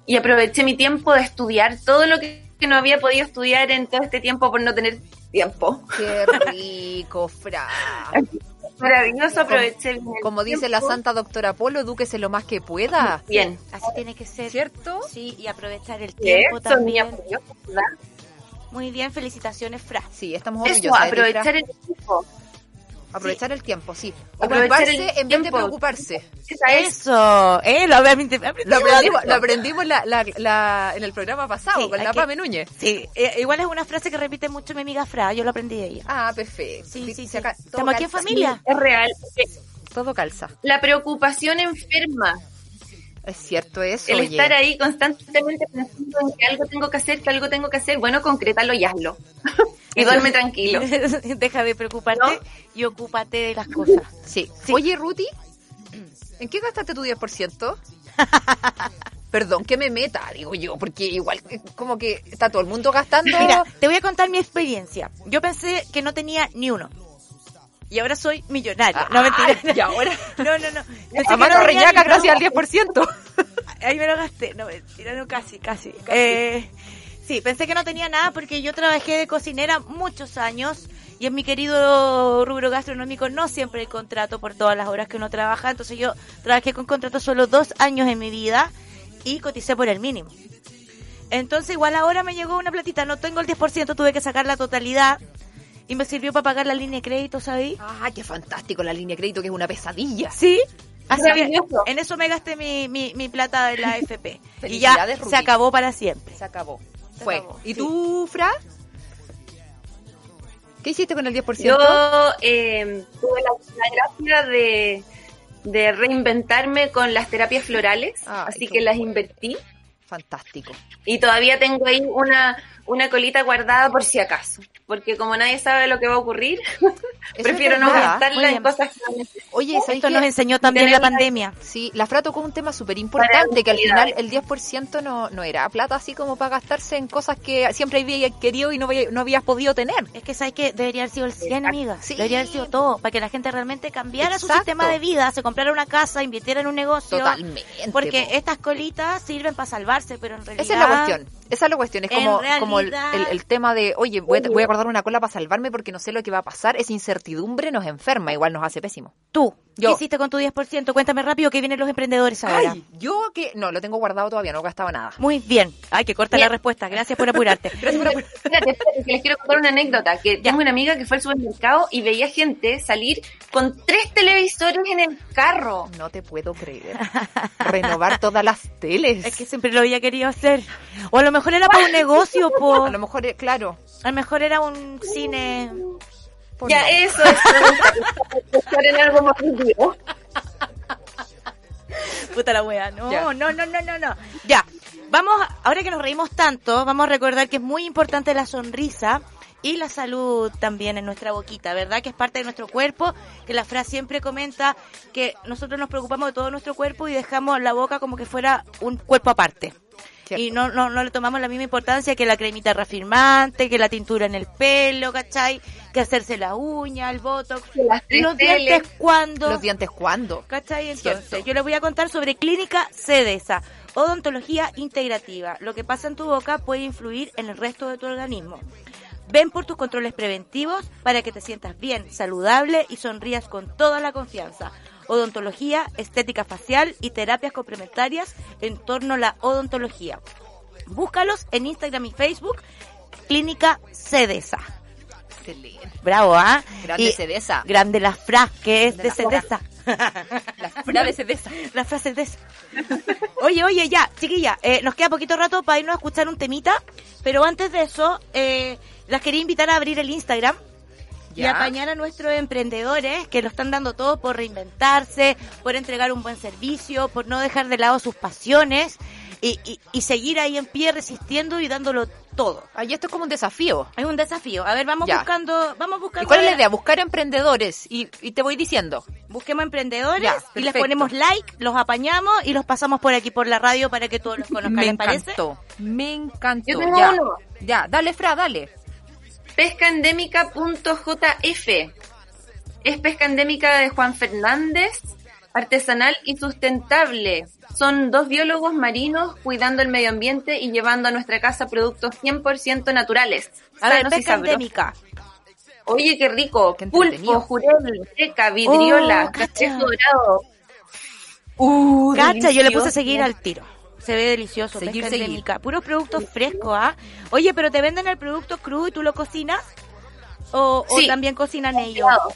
Y aproveché mi tiempo de estudiar todo lo que, que no había podido estudiar en todo este tiempo por no tener tiempo. Qué rico, Fra. Maravilloso, aproveché bien el Como dice la santa doctora Polo, edúquese lo más que pueda. Bien. Así tiene que ser. ¿Cierto? Sí, y aprovechar el Eso, tiempo niña, también. Muy bien, felicitaciones, Fra. Sí, estamos Eso, ti, Fra. aprovechar el tiempo. Aprovechar el tiempo, sí. Ocuparse en vez de preocuparse. Eso, eh, lo aprendí- aprendí- Lo aprendimos, lo aprendimos la, la, la- en el programa pasado Sí, con la que- Pame Núñez. Sí, eh, igual es una frase que repite mucho mi amiga Fra, yo lo aprendí de ella. Ah, perfecto. Sí, sí, sí. acá- Estamos aquí en familia. Es real. Todo calza. La preocupación enferma. Es cierto eso, El oye. estar ahí constantemente pensando en que algo tengo que hacer, que algo tengo que hacer, bueno, concrétalo y hazlo. y duerme tranquilo. Deja de preocuparte ¿No? y ocúpate de las cosas. Sí. Sí. Oye, Ruti, ¿en qué gastaste tu 10%? Perdón que me meta, digo yo, porque igual eh, como que está todo el mundo gastando. Mira, te voy a contar mi experiencia. Yo pensé que no tenía ni uno. Y ahora soy millonaria. No, mentira. Ay, y ahora, No, no, no. Pensé a mano reñaca gracias al uno. 10%. ahí me lo gasté. No, mentira, no, casi, casi. Eh, sí, pensé que no tenía nada porque yo trabajé de cocinera muchos años y en mi querido rubro gastronómico no siempre hay contrato por todas las horas que uno trabaja. Entonces yo trabajé con contrato solo dos años en mi vida y coticé por el mínimo. Entonces igual ahora me llegó una platita, no tengo el 10%, tuve que sacar la totalidad y me sirvió para pagar la línea de crédito, ¿sabí? Ah, qué fantástico la línea de crédito, que es una pesadilla. Sí. Así que Maravilloso. en eso me gasté mi, mi, mi plata de la FP. y ya se acabó para siempre. Se acabó. Se Fue. acabó, ¿Y sí. tú, Fra? ¿Qué hiciste con el 10%? Yo eh, tuve la, la gracia de, de reinventarme con las terapias florales, así que las invertí Fantástico. y todavía tengo ahí una, una colita guardada por si acaso, porque como nadie sabe lo que va a ocurrir, Eso prefiero no gastarla en cosas que no. Oye, ¿sabes Esto qué? nos enseñó también la pandemia. Sí, la Fra tocó un tema súper importante, que al final el 10% no, no era plata así como para gastarse en cosas que siempre habías querido y no, había- no habías podido tener. Es que sabes que debería haber sido el 100, amiga. Sí. Debería haber sido todo, para que la gente realmente cambiara su sistema de vida, se comprara una casa, invirtiera en un negocio. Totalmente. Porque po. estas colitas sirven para salvarse, pero en realidad... Esa es la cuestión. Esa es la cuestión. Es como, como el, realidad- el- el tema de, oye, voy a, voy a guardar una cola para salvarme porque no sé lo que va a pasar. Esa incertidumbre nos enferma, igual nos hace pésimo. Tú, Yo. ¿qué hiciste con tu 10%? Cuéntame rápido que vienen los emprendedores ahora. Ay, yo que no, lo tengo guardado todavía, no gastaba nada. Muy bien. Ay, que corta la Bien. respuesta. Gracias por apurarte. Espérate, que les quiero contar una anécdota, que tengo una amiga que fue al supermercado y veía gente salir con tres televisores en el carro. No te puedo creer. Renovar todas las teles. Es que siempre lo había querido hacer. O a lo mejor era para un negocio, po. A lo mejor, eh, claro. A lo mejor era un cine. por Ya, no. eso es en algo más positivo. Puta la wea. No, Ya. no, no, no, no, no. Ya. Vamos, ahora que nos reímos tanto, vamos a recordar que es muy importante la sonrisa y la salud también en nuestra boquita, ¿verdad? Que es parte de nuestro cuerpo, que la frase siempre comenta que nosotros nos preocupamos de todo nuestro cuerpo y dejamos la boca como que fuera un cuerpo aparte. Cierto. Y no, no, no le tomamos la misma importancia que la cremita reafirmante, que la tintura en el pelo, ¿cachai? Que hacerse la uña, el botox. Que las ¿Y los dientes cuándo? ¿Los dientes cuándo? ¿Cachai? Entonces, Cierto. yo les voy a contar sobre Clínica CEDESA, odontología integrativa. Lo que pasa en tu boca puede influir en el resto de tu organismo. Ven por tus controles preventivos para que te sientas bien, saludable y sonrías con toda la confianza. Odontología, estética facial y terapias complementarias en torno a la odontología. Búscalos en Instagram y Facebook, Clínica CEDESA. Excelente. Bravo, ¿ah? Grande Y- Cedesa. Grande la fra, que es De de la fra. CEDESA. La Fra de Cedesa. La frase de esa. Oye, oye, ya, chiquilla, eh, nos queda poquito rato para irnos a escuchar un temita, pero antes de eso, eh, las quería invitar a abrir el Instagram y apañar a nuestros emprendedores que lo están dando todo por reinventarse, por entregar un buen servicio, por no dejar de lado sus pasiones y, y- y seguir ahí en pie resistiendo y dándolo todo. Ay, esto es como un desafío. Es un desafío. A ver, vamos Ya. buscando, vamos buscando. ¿Y cuál es la idea? Buscar emprendedores. Y, y te voy diciendo. Busquemos emprendedores Ya, y les ponemos like, los apañamos y los pasamos por aquí por la radio para que todos los conozcan. Me ¿Les parece? encantó. Me encantó. Yo tengo ya. uno. Ya, dale, Fra, dale. Pescaendémica.jf. Es pesca endémica de Juan Fernández, artesanal y sustentable. Son dos biólogos marinos cuidando el medio ambiente y llevando a nuestra casa productos 100% naturales. A ver, pesca endémica. Oye, qué rico. Qué. Pulpo, jurel, seca, vidriola, Oh, cacha. dorado. Uh, Cacha, yo le puse a seguir al tiro. Se ve delicioso, Seguir, pesca seguir. endémica. Puros productos frescos, ¿ah? Oye, pero ¿te venden el producto crudo y tú lo cocinas? ¿O, también cocinan ellos? Congelados.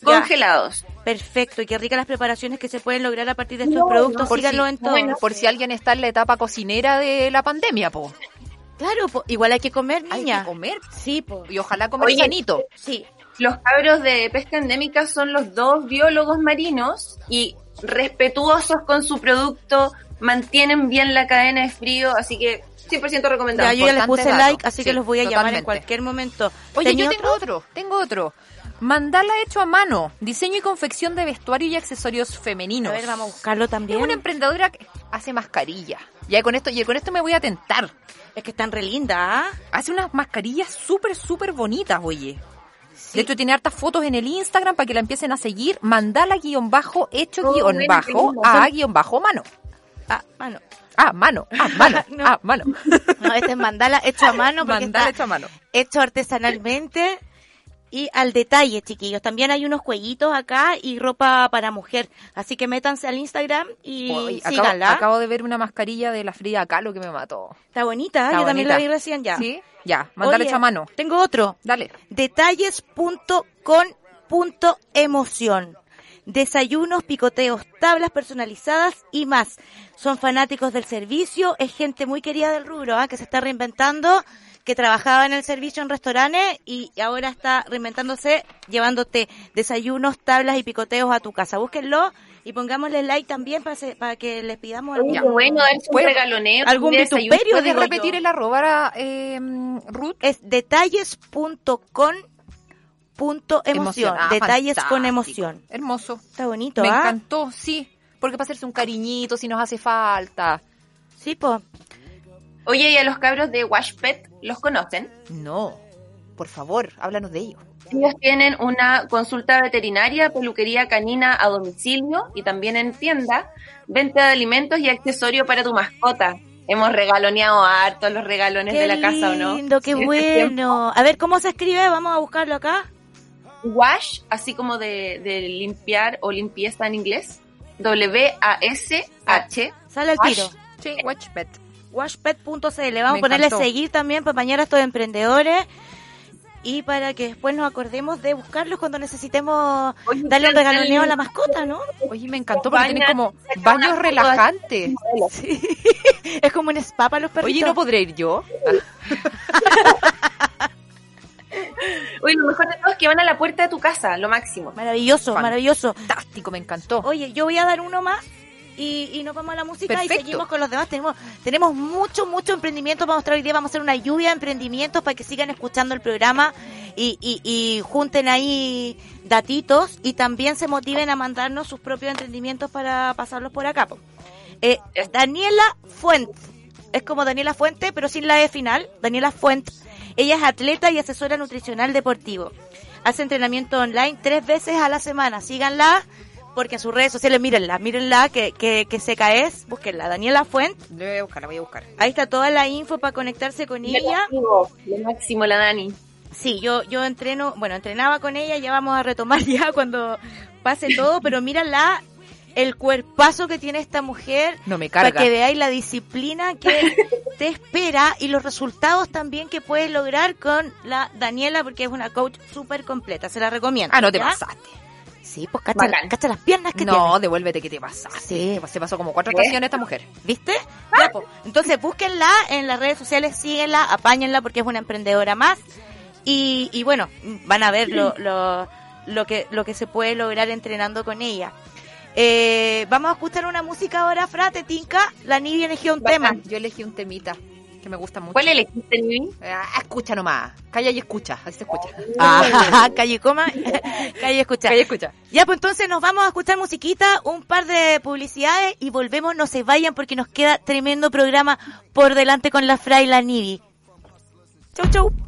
Ya. Congelados. Perfecto, y qué ricas las preparaciones que se pueden lograr a partir de estos No, productos. no, Por Síganlo si, en todo. bueno. por si alguien está en la etapa cocinera de la pandemia, po. Claro, po, igual hay que comer, Hay niña. que comer. Sí, po. Y ojalá comer Oye. sanito. Sí. Los cabros de pesca endémica son los dos biólogos marinos y respetuosos con su producto, mantienen bien la cadena de frío, así que 100% recomendado. Ya, yo ya les puse dato. like, así Sí, que los voy a llamar en cualquier momento. Oye, ¿Tenía yo tengo otro? tengo otro. Mandala hecho a mano, diseño y confección de vestuario y accesorios femeninos. A ver, vamos a buscarlo Es también. una emprendedora que hace mascarillas. Ya con esto, y con esto me voy a tentar. Es que están re lindas, ¿ah? Hace unas mascarillas súper, súper bonitas, oye. Sí. De hecho, tiene hartas fotos en el Instagram para que la empiecen a seguir. Mandala guion bajo, hecho Oh, guion bajo, a guion bajo mano. A mano. Ah, mano, ah, mano, No. ah, mano. No, este es mandala hecho a mano porque Mandala está hecho a mano. hecho artesanalmente y al detalle, chiquillos. También hay unos cuellitos acá y ropa para mujer. Así que métanse al Instagram y Uy, acabo, síganla. acabo de ver una mascarilla de la Frida Kahlo que me mató. Está bonita, Está yo también la vi recién ya. ¿Sí? Ya, mandale Oye, hecho a mano. Tengo otro. Dale. Detalles.con.emoción. Desayunos, picoteos, tablas personalizadas y más. Son fanáticos del servicio, es gente muy querida del rubro, ¿ah? que se está reinventando, que trabajaba en el servicio en restaurantes y ahora está reinventándose llevándote desayunos, tablas y picoteos a tu casa. Búsquenlo y pongámosle like también para, se- para que les pidamos algún, qué bueno, darse un Bueno, regaloneo. algún vituperio, ¿Puedes repetir yo. el arroba, eh, Ruth? es detalles.con.emoción. Ah, detalles fantástico. con emoción. Hermoso. Está bonito, Me ¿ah? encantó, sí. Porque para hacerse un cariñito si nos hace falta. Sí, po. Oye, ¿y a los cabros de Washpet los conocen? No. Por favor, háblanos de ello. Ellos tienen una consulta veterinaria, peluquería canina a domicilio y también en tienda, venta de alimentos y accesorios para tu mascota. Hemos regaloneado harto los regalones Qué de la casa, ¿o no? lindo, qué este tiempo. bueno. A ver, ¿cómo se escribe? Vamos a buscarlo acá. Wash, así como de, de limpiar o limpieza en inglés. W-A-S-H. Sale al tiro. Sí, Watchpet. Washpet.cl. Vamos a ponerle encantó. seguir también para mañana a estos emprendedores. Y para que después nos acordemos de buscarlos cuando necesitemos Oye, darle un regaloneo a la mascota, ¿no? Oye, me encantó porque tienen como baños relajantes. Es como un spa para los perritos. Oye, ¿no podré ir yo? Oye, lo mejor de todo es que van a la puerta de tu casa, lo máximo. Maravilloso, Fan- maravilloso. Fantástico, me encantó. Oye, yo voy a dar uno más y, y nos vamos a la música Perfecto. y seguimos con los demás. Tenemos, tenemos mucho, mucho emprendimiento para mostrar hoy día. Vamos a hacer una lluvia de emprendimientos para que sigan escuchando el programa y, y, y junten ahí datitos y también se motiven a mandarnos sus propios emprendimientos para pasarlos por acá. Eh, Daniela Fuente. Es como Daniela Fuente, pero sin la E final. Daniela Fuente. Ella es atleta y asesora nutricional deportivo. Hace entrenamiento online tres veces a la semana. Síganla porque en sus redes sociales, mírenla, mírenla, que, que, que seca es. Búsquenla. Daniela Fuente. Le voy a buscar, la voy a buscar. Ahí está toda la info para conectarse con Lo ella. máximo, lo máximo, la Dani. Sí, yo, yo entreno, bueno, entrenaba con ella, ya vamos a retomar ya cuando pase todo, pero mírala, el cuerpazo que tiene esta mujer, No me para carga. que veáis la disciplina que te espera y los resultados también que puedes lograr con la Daniela, porque es una coach súper completa, se la recomiendo. Ah, no te ¿ya? pasaste. Sí, pues cacha, las piernas que No, tiene, devuélvete que te pasaste. Sí. Se pasó como cuatro estaciones esta mujer. ¿viste? Ya, pues. Entonces búsquenla en las redes sociales, síguenla, apáñenla porque es una emprendedora más. Y, y bueno, van a ver lo, lo, lo, que, lo que se puede lograr entrenando con ella. Eh, vamos a escuchar una música ahora, Frate Tinka. La Nidia eligió un tema. Yo elegí un temita que me gusta mucho. ¿Cuál elegiste, Nivi? Ah, escucha nomás. Calla y escucha. Así se escucha. Ah, calle coma, calle escucha. Calla y escucha. Ya, pues entonces nos vamos a escuchar musiquita, un par de publicidades y volvemos, no se vayan porque nos queda tremendo programa por delante con la Fra y la Nivi. Chau, chau.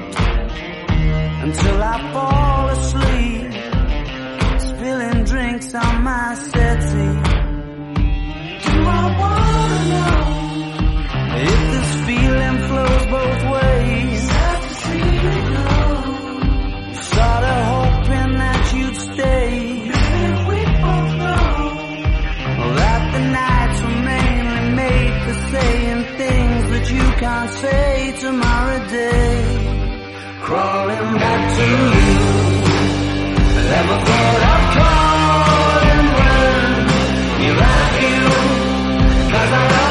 until I fall asleep, spilling drinks on my settee. Do I wanna know if this feeling flows both ways? Sort hoping that you'd stay. We both know that the nights mainly made for saying things that you can't say tomorrow day crawling back to you. Never thought I'd call and run. Here I am, cause I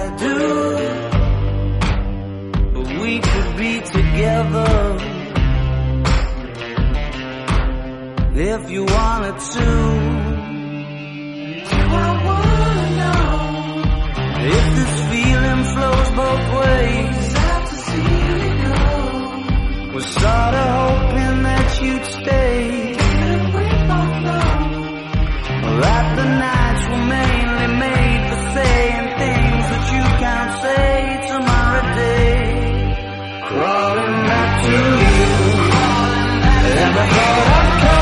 together if you wanted to. I wanna know if this feeling flows both ways? To see you go. Was sorta hoping that you'd stay. We both know that the nights were mainly made for saying things that you can't say? Crawling back to you. Never thought I'd call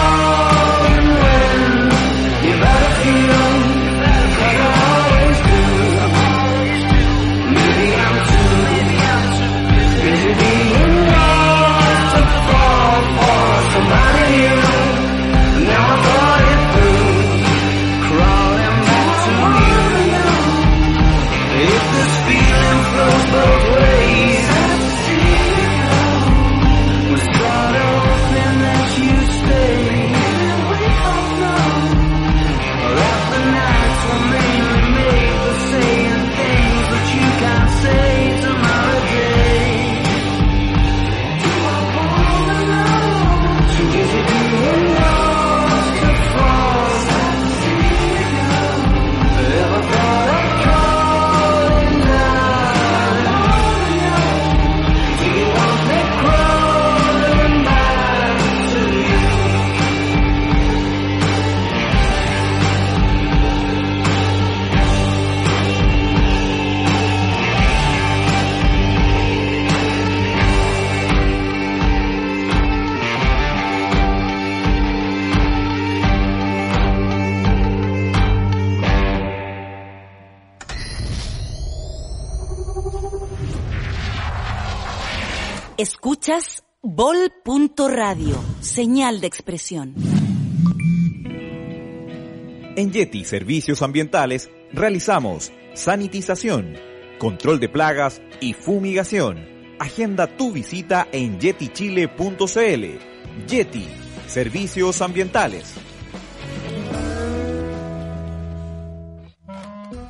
Bol.radio, señal de expresión. En Yeti Servicios Ambientales realizamos sanitización, control de plagas y fumigación. Agenda tu visita en yetichile.cl. Yeti Servicios Ambientales.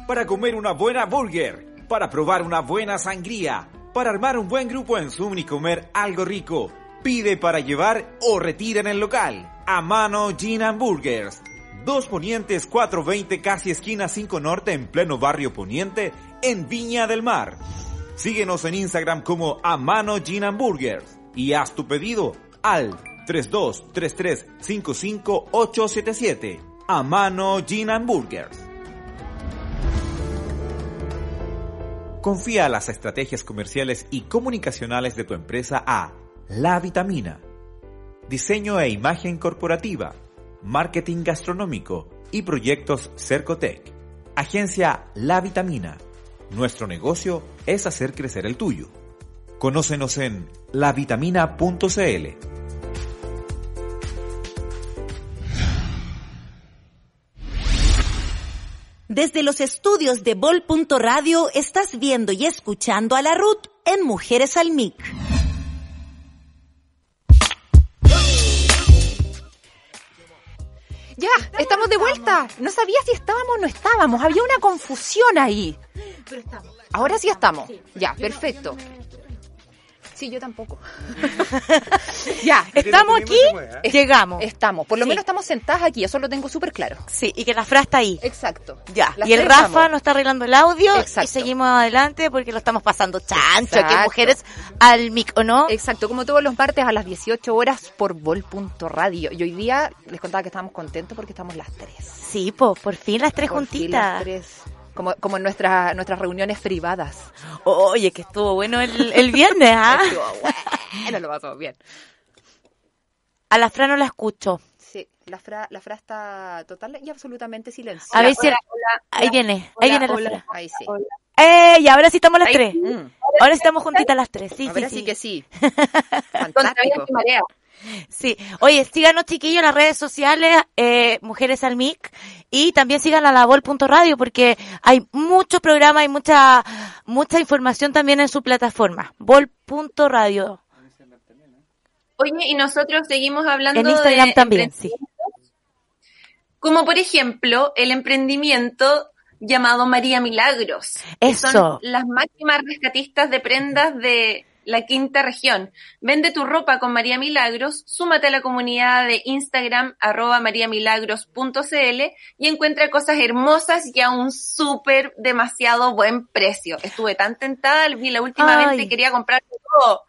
Para comer una buena burger, para probar una buena sangría, para armar un buen grupo en Zoom y comer algo rico, pide para llevar o retira en el local. A mano Gin and Burgers. Dos Ponientes 420 casi esquina 5 Norte en pleno barrio Poniente en Viña del Mar. Síguenos en Instagram como a mano Gin and Burgers y haz tu pedido al 3233558877. A mano Gin and Burgers. Confía las estrategias comerciales y comunicacionales de tu empresa a La Vitamina. Diseño e imagen corporativa, marketing gastronómico y proyectos Cercotec. Agencia La Vitamina. Nuestro negocio es hacer crecer el tuyo. Conócenos en lavitamina.cl. Desde los estudios de Bol.radio estás viendo y escuchando a la Ruth en Mujeres al Mic. Ya, estamos de vuelta. No sabía si estábamos o no estábamos. Había una confusión ahí. Ahora sí estamos. Ya, perfecto. Sí, yo tampoco. ya, Estamos aquí, Es- llegamos. estamos. Por lo Sí. menos estamos sentadas aquí, eso lo tengo súper claro. Sí, y que la Fra está ahí. Exacto. Ya, Las y el Rafa estamos. nos está arreglando el audio y Exacto. seguimos adelante porque lo estamos pasando chancho, que mujeres al mic, ¿o no? Exacto, como todos los martes a las 18 horas por vol.radio. Y hoy día les contaba que estábamos contentos porque estamos las tres. Sí, po, por fin las tres Por fin las juntitas. tres. Como, como en nuestras nuestras reuniones privadas. Oye, que estuvo bueno el, el viernes, ¿ah? Estuvo bueno, lo pasamos bien. A la Fra no la escucho. Sí, la fra, la fra está total y absolutamente silenciosa. A ver si... hola, hola, ahí hola, viene, ahí viene la hola. Fra. Ahí sí. Hola. ¡Eh! Y ahora sí estamos las Ahí tres. Mm, Ahora sí estamos juntitas las tres. Sí, ahora sí, sí que sí. Contra Fantástico. viento y marea. Sí. Oye, síganos chiquillos en las redes sociales, eh, Mujeres al Mic, y también sigan a la Vol.radio porque hay muchos programas y mucha, mucha información también en su plataforma. Vol.radio. Oye, y nosotros seguimos hablando En Instagram de también, sí. Como por ejemplo, el emprendimiento llamado María Milagros. que Eso. Son las máximas rescatistas de prendas de la quinta región. Vende tu ropa con María Milagros, súmate a la comunidad de Instagram arroba mariamilagros.cl y encuentra cosas hermosas y a un súper demasiado buen precio. Estuve tan tentada, vi la última Ay. vez que quería comprar todo.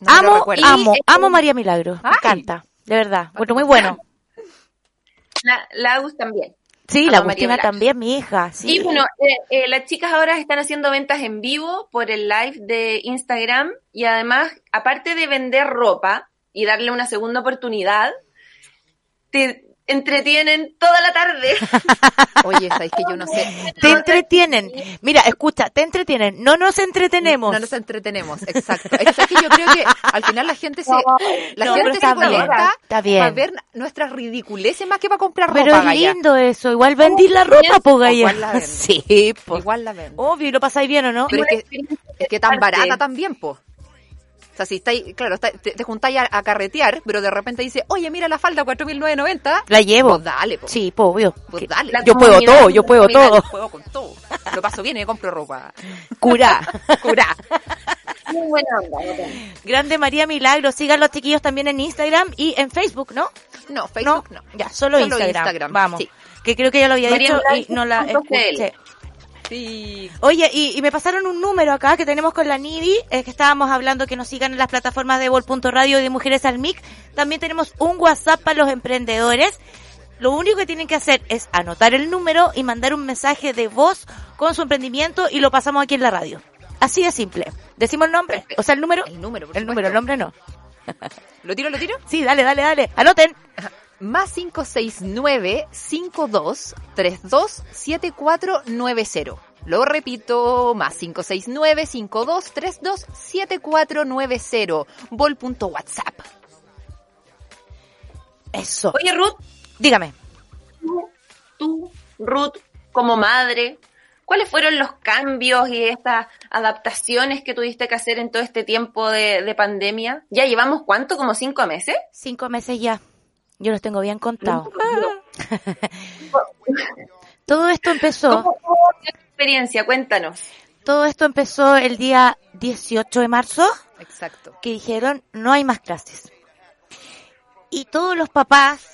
No amo, amo, amo María Milagro. Me encanta. De verdad. Bueno, muy bueno. La, la Agus también. Sí, la Agustina también, mi hija. Sí. Y bueno, eh, eh, las chicas ahora están haciendo ventas en vivo por el live de Instagram y además, aparte de vender ropa y darle una segunda oportunidad, te entretienen toda la tarde. Oye, sabéis que yo no sé. Te entretienen. Mira, escucha, te entretienen. No nos entretenemos. No nos entretenemos, exacto. Es que, ¿sabes yo creo que al final la gente se, la No, pero gente se está bien, conecta está bien. para ver nuestras ridiculeces más que para comprar Pero ropa, es Gaya. lindo eso. Igual vendí la ropa, po, Gaya. Igual la venden. Sí, po. Igual la ven. Obvio, y lo pasáis bien, ¿o no? Pero es que, es que tan barata también, po. O sea, si estáis, claro, está- te, te juntáis a, a carretear, pero de repente dice, oye, mira la falda, 4.990. La llevo. Pues dale, po. Sí, po, obvio. Pues dale. La Yo puedo todo, yo puedo todo. yo juego con todo. Lo paso bien y me compro ropa. Cura. Cura. Muy buena onda. Grande María Milagro. Sigan los chiquillos también en Instagram y en Facebook, ¿no? No, Facebook no. Ya, solo, Solo Instagram. Instagram, Vamos. sí. Que creo que ya lo había María dicho y no la escuché. Sí. Oye, y, y me pasaron un número acá que tenemos con la Nivi, es que estábamos hablando que nos sigan en las plataformas de Vol.radio y de Mujeres al Mic. También tenemos un WhatsApp para los emprendedores. Lo único que tienen que hacer es anotar el número y mandar un mensaje de voz con su emprendimiento y lo pasamos aquí en la radio. Así de simple. Decimos el nombre, o sea, el número. El número, por El número, el nombre no. ¿Lo tiro, lo tiro? Sí, dale, dale, dale. Anoten. Más 569 52 32 7490. Lo repito, más 569 52 32 7490. Vol.whatsapp. Eso. Oye, Ruth, Dígame. tú, tú, Ruth, como madre, ¿cuáles fueron los cambios y estas adaptaciones que tuviste que hacer en todo este tiempo de, de pandemia? ¿Ya llevamos cuánto? ¿Como cinco meses? Cinco meses ya. Yo los tengo bien contados. Todo esto empezó. ¿Cómo fue tu experiencia? Cuéntanos. Todo esto empezó el día 18 de marzo, Exacto. que dijeron no hay más clases. Y todos los papás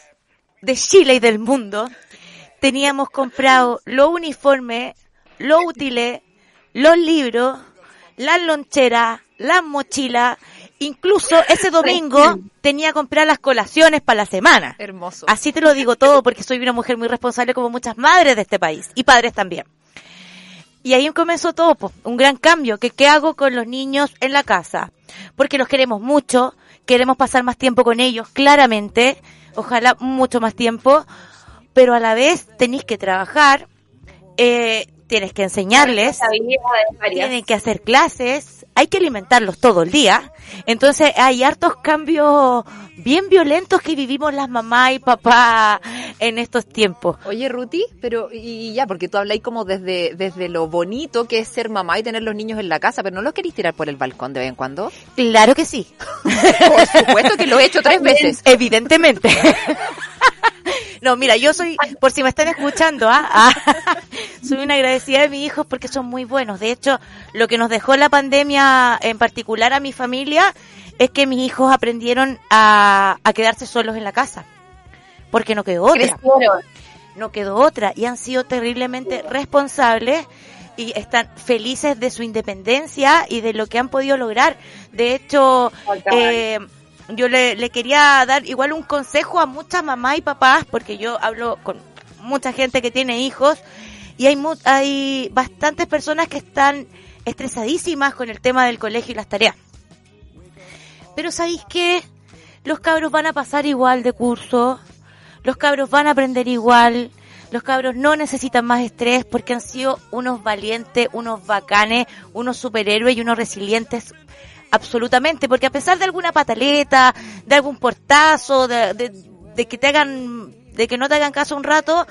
de Chile y del mundo teníamos comprado los uniformes, los útiles, los libros, las loncheras, las mochilas. Incluso ese domingo tenía comprar las colaciones para la semana. Hermoso. Así te lo digo todo porque soy una mujer muy responsable como muchas madres de este país y padres también. Y ahí comenzó todo, po, un gran cambio, que qué hago con los niños en la casa, porque los queremos mucho, queremos pasar más tiempo con ellos, claramente, ojalá mucho más tiempo, pero a la vez tenéis que trabajar, eh, tienes que enseñarles, tienen que hacer clases, hay que alimentarlos todo el día. Entonces hay hartos cambios bien violentos que vivimos las mamás y papás en estos tiempos. Oye, Ruti, pero y ya, porque tú habláis como desde, desde lo bonito que es ser mamá y tener los niños en la casa, pero no los queréis tirar por el balcón de vez en cuando. Claro que sí, Por supuesto que lo he hecho tres veces. evidentemente. No, mira, yo soy, por si me están escuchando, ¿ah? Ah, soy una agradecida de mis hijos porque son muy buenos. De hecho, lo que nos dejó la pandemia, en particular a mi familia, es que mis hijos aprendieron a, a quedarse solos en la casa. Porque no quedó otra. Crecieron. No quedó otra. Y han sido terriblemente responsables y están felices de su independencia y de lo que han podido lograr. De hecho, eh, yo le, le quería dar igual un consejo a muchas mamás y papás, porque yo hablo con mucha gente que tiene hijos y hay, mu- hay bastantes personas que están estresadísimas con el tema del colegio y las tareas. Pero ¿sabéis qué? Los cabros van a pasar igual de curso, los cabros van a aprender igual, los cabros no necesitan más estrés porque han sido unos valientes, unos bacanes, unos superhéroes y unos resilientes absolutamente, porque a pesar de alguna pataleta, de algún portazo, de, de, de que te hagan, de que no te hagan caso un rato,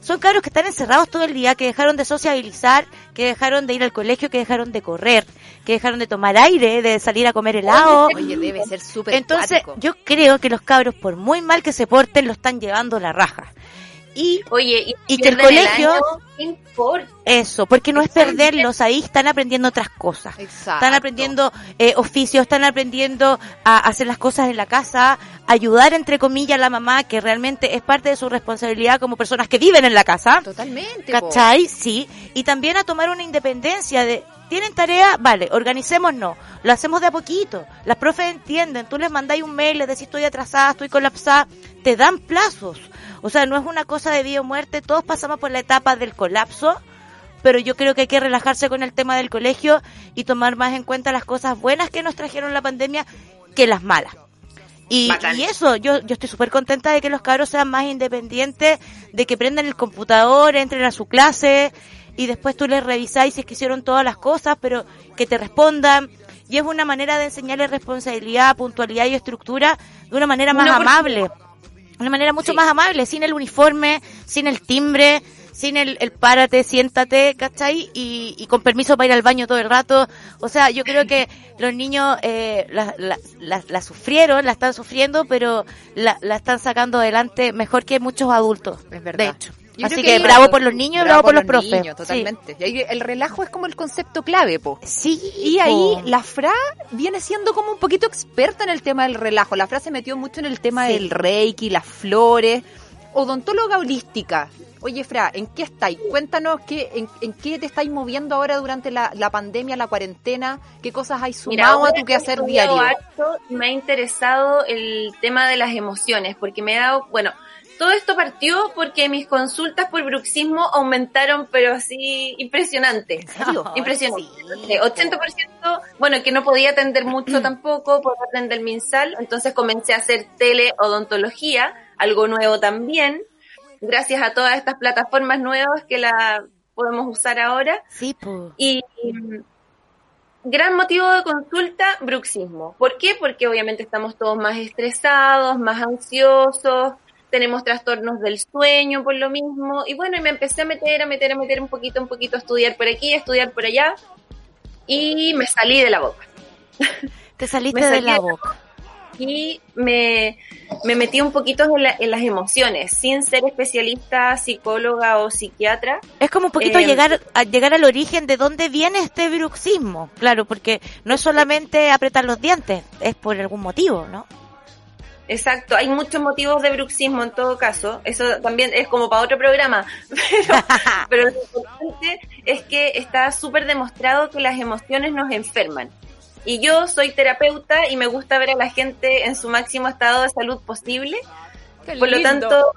son cabros que están encerrados todo el día, que dejaron de sociabilizar, que dejaron de ir al colegio, que dejaron de correr, que dejaron de tomar aire, de salir a comer helado. Oye, debe ser súper Entonces, cuático. yo creo que los cabros, por muy mal que se porten, lo están llevando la raja. Y Oye, y, Y que el colegio- eso, porque no es perderlos, ahí están aprendiendo otras cosas. Exacto. Están aprendiendo eh, oficios, están aprendiendo a hacer las cosas en la casa, ayudar entre comillas a la mamá, que realmente es parte de su responsabilidad como personas que viven en la casa. Totalmente. ¿Cachai? Sí. Y también a tomar una independencia de, ¿tienen tarea? Vale, organicémonos. Lo hacemos de a poquito. Las profes entienden. Tú les mandáis un mail, les decís estoy atrasada, estoy colapsada. Te dan plazos. O sea, no es una cosa de vida o muerte. Todos pasamos por la etapa del colapso. Pero yo creo que hay que relajarse con el tema del colegio y tomar más en cuenta las cosas buenas que nos trajeron la pandemia que las malas. Y, eso, yo, yo estoy súper contenta de que los cabros sean más independientes, de que prendan el computador, entren a su clase y después tú les revisáis si es que hicieron todas las cosas, pero que te respondan. Y es una manera de enseñarles responsabilidad, puntualidad y estructura de una manera más amable. Una manera mucho Sí. más amable, sin el uniforme, sin el timbre, sin el, el párate, siéntate, ¿cachai? Y, y con permiso para ir al baño todo el rato. O sea, yo creo que los niños eh, la, la, la- la sufrieron, la están sufriendo, pero la, la están sacando adelante mejor que muchos adultos. Es verdad. De hecho. Yo Así que, bravo por los niños y bravo, por los, profes. niños, totalmente. Y ahí el relajo es como el concepto clave, po. Sí. Y ahí po. la Fra viene siendo como un poquito experta en el tema del relajo. La Fra se metió mucho en el tema Sí. del reiki, las flores, odontóloga holística. Oye, Fra, ¿en qué estáis? Cuéntanos qué, en, en qué te estáis moviendo ahora durante la, la pandemia, la cuarentena, qué cosas hay Mira, sumado a tu quehacer diario. harto me ha interesado el tema de las emociones, porque me he dado, bueno, todo esto partió porque mis consultas por bruxismo aumentaron, pero así impresionante. ¿En serio? Impresionante. Sí. Eh, 80%, bueno, que no podía atender mucho tampoco por orden del MinSal, entonces comencé a hacer teleodontología, algo nuevo también, gracias a todas estas plataformas nuevas que la podemos usar ahora. Sí, po. Y gran motivo de consulta, bruxismo. ¿Por qué? Porque obviamente estamos todos más estresados, más ansiosos, tenemos trastornos del sueño por lo mismo. Y bueno, y me empecé a meter, a meter, a meter un poquito, un poquito, a estudiar por aquí, a estudiar por allá. Y me salí de la boca. Te saliste de salí la de la boca. Y me, me metí un poquito en, la- en las emociones, sin ser especialista, psicóloga o psiquiatra. Es como un poquito Eh, llegar a llegar al origen de dónde viene este bruxismo. Claro, porque no es solamente apretar los dientes, es por algún motivo, ¿no? Exacto, hay muchos motivos de bruxismo en todo caso, eso también es como para otro programa, pero, pero lo importante es que está súper demostrado que las emociones nos enferman. Y yo soy terapeuta y me gusta ver a la gente en su máximo estado de salud posible, Qué por lo tanto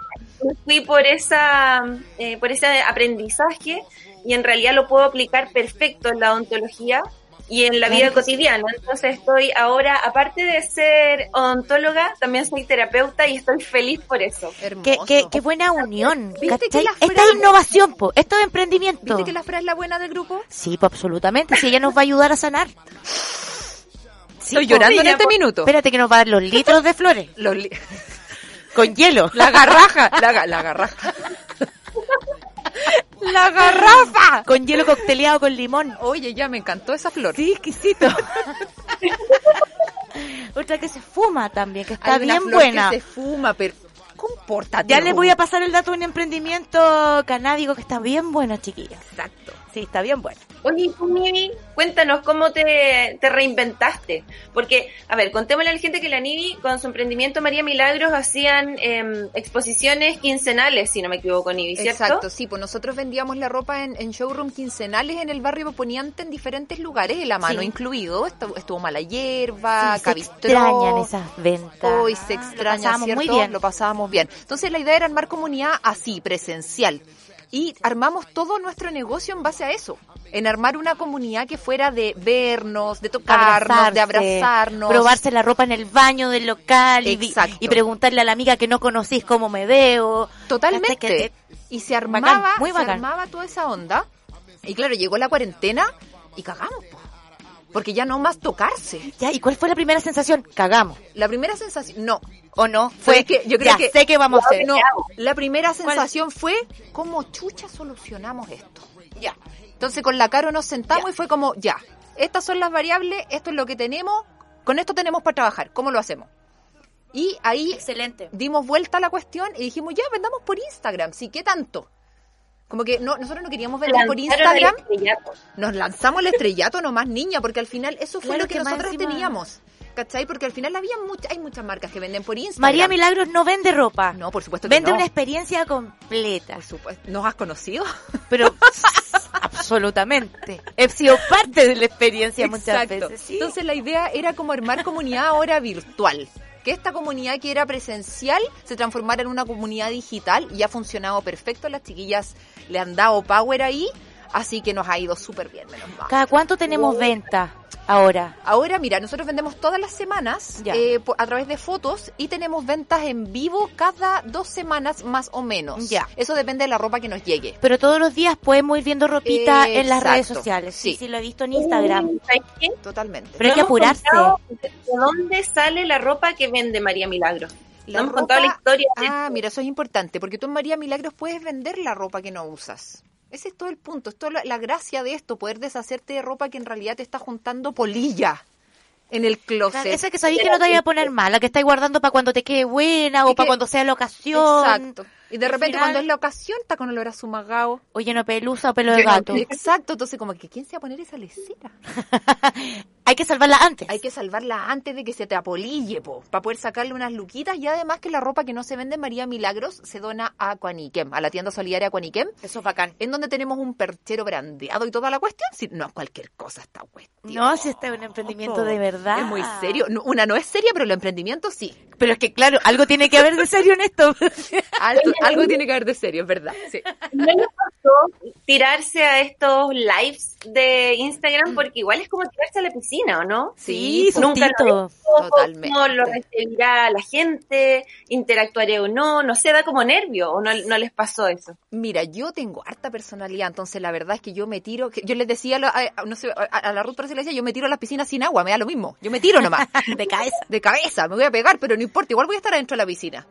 fui por esa eh, por ese aprendizaje y en realidad lo puedo aplicar perfecto en la odontología y en la vida cotidiana. Entonces estoy ahora, aparte de ser odontóloga, también soy terapeuta y estoy feliz por eso. Hermoso. Qué, qué, qué buena unión. ¿Viste que Esta Fran- es innovación, po. Esto es emprendimiento. ¿Viste que la Fra es la buena del grupo? Sí, pues absolutamente. Si ella nos va a ayudar a sanar. Sí, Estoy po. llorando en este po- minuto. Espérate que nos va a dar los litros de flores. Los li- Con hielo. La garraja. La, la garraja. La garrafa. Con hielo cocteleado con limón. Oye, ya me encantó esa flor. Sí, exquisito. Otra que se fuma también, que está Hay bien flor buena. que se fuma, pero compórtate. Ya les voy a pasar el dato de un emprendimiento canábico que está bien bueno, chiquillas. Exacto. Sí, está bien bueno. Oye, tú, Nivi, cuéntanos cómo te, te reinventaste. Porque, a ver, contémosle a la gente que la Nivi, con su emprendimiento María Milagros, hacían em, exposiciones quincenales, si no me equivoco, Nivi, ¿cierto? Exacto, sí, pues nosotros vendíamos la ropa en, en showroom quincenales en el barrio Poniente en diferentes lugares, el a mano Sí. incluido. Estuvo, estuvo Mala Hierba, Sí, se extrañan esas ventas. Hoy se Lo extraña, pasábamos ¿cierto? muy bien. Lo pasábamos bien. Entonces la idea era armar comunidad así, presencial. Y armamos todo nuestro negocio en base a eso. En armar una comunidad que fuera de vernos, de tocarnos, de abrazarnos. Probarse la ropa en el baño del local y, preguntarle a la amiga que no conocís cómo me veo. Totalmente. Que- Y se armaba, Bacán, muy se armaba toda esa onda. Y claro, llegó la cuarentena y cagamos. po. Porque ya no más tocarse. Ya, ¿y cuál fue la primera sensación? Cagamos. La primera sensación, no. ¿O no? Fue que yo creo ya que sé que vamos a hacer. No, la primera sensación fue cómo chucha solucionamos esto. Ya. Entonces con la Caro nos sentamos y fue como, ya, estas son las variables, esto es lo que tenemos, con esto tenemos para trabajar, ¿cómo lo hacemos? Y ahí Excelente. dimos vuelta a la cuestión y dijimos, ya, vendamos por Instagram, sí, ¿qué tanto? Como que no, nosotros no queríamos vender por Instagram, estrellato. nos lanzamos el estrellato nomás, niña, porque al final eso fue Claro lo que, nosotros encima- teníamos. ¿Cachai? Porque al final había mucha, hay muchas marcas que venden por Instagram. María Milagros no vende ropa. No, por supuesto que Vende no. una experiencia completa. Por supuesto. ¿Nos has conocido? Pero absolutamente. He sido parte de la experiencia muchas Exacto. veces. sí. Entonces la idea era como armar comunidad ahora virtual. Que esta comunidad que era presencial se transformara en una comunidad digital y ha funcionado perfecto. Las chiquillas le han dado power ahí, así que nos ha ido súper bien. ¿Cada cuánto tenemos venta ahora? Ahora, mira, nosotros vendemos todas las semanas eh, a través de fotos y tenemos ventas en vivo cada dos semanas más o menos. Ya. Eso depende de la ropa que nos llegue. Pero todos los días podemos ir viendo ropita en las Exacto. redes sociales. Sí, Sí. sí, lo he visto en Instagram. ¿Sabes qué? Totalmente. Pero hay que apurarse. ¿De dónde sale la ropa que vende María Milagros? La no hemos contado la historia. Ah, mira, eso es importante, porque tú en María Milagros puedes vender la ropa que no usas. Ese es todo el punto, es toda la, gracia de esto, poder deshacerte de ropa que en realidad te está juntando polilla en el closet. Esa que sabéis que no te vaya a poner mala, que estáis guardando para cuando te quede buena o para cuando sea la ocasión. Exacto. Y de repente final- cuando es la ocasión está con olor a sumagao. O lleno de pelusa o pelo de gato. Exacto, entonces como que ¿quién se va a poner esa lecera? Hay que salvarla antes. Hay que salvarla antes de que se te apolille, po, para poder sacarle unas luquitas y además que la ropa que no se vende en María Milagros se dona a Aquaniquem, a la tienda solidaria Aquaniquem, Eso es bacán. en donde tenemos un perchero brandeado y toda la cuestión. Si, no es cualquier cosa esta cuestión. No, si este es un emprendimiento de verdad. Es muy serio. No, Una no es seria, pero el emprendimiento sí. Pero es que claro, algo tiene que haber de serio en esto. Algo, algo tiene que haber de serio, es verdad. Sí. ¿No les pasó tirarse a estos lives de Instagram? Porque igual es como tirarse a la piscina, ¿o no? Sí, po, Nunca lo Totalmente. ¿Cómo lo recibirá la gente? ¿Interactuaré o no? No sé, da como nervio, ¿o no, no les pasó eso? Mira, yo tengo harta personalidad, entonces la verdad es que yo me tiro, yo les decía, a, no sé, a, la Ruth decía, yo me tiro a las piscinas sin agua, me da lo mismo, yo me tiro nomás, de cabeza. de cabeza, me voy a pegar, pero no importa, igual voy a estar adentro de la piscina.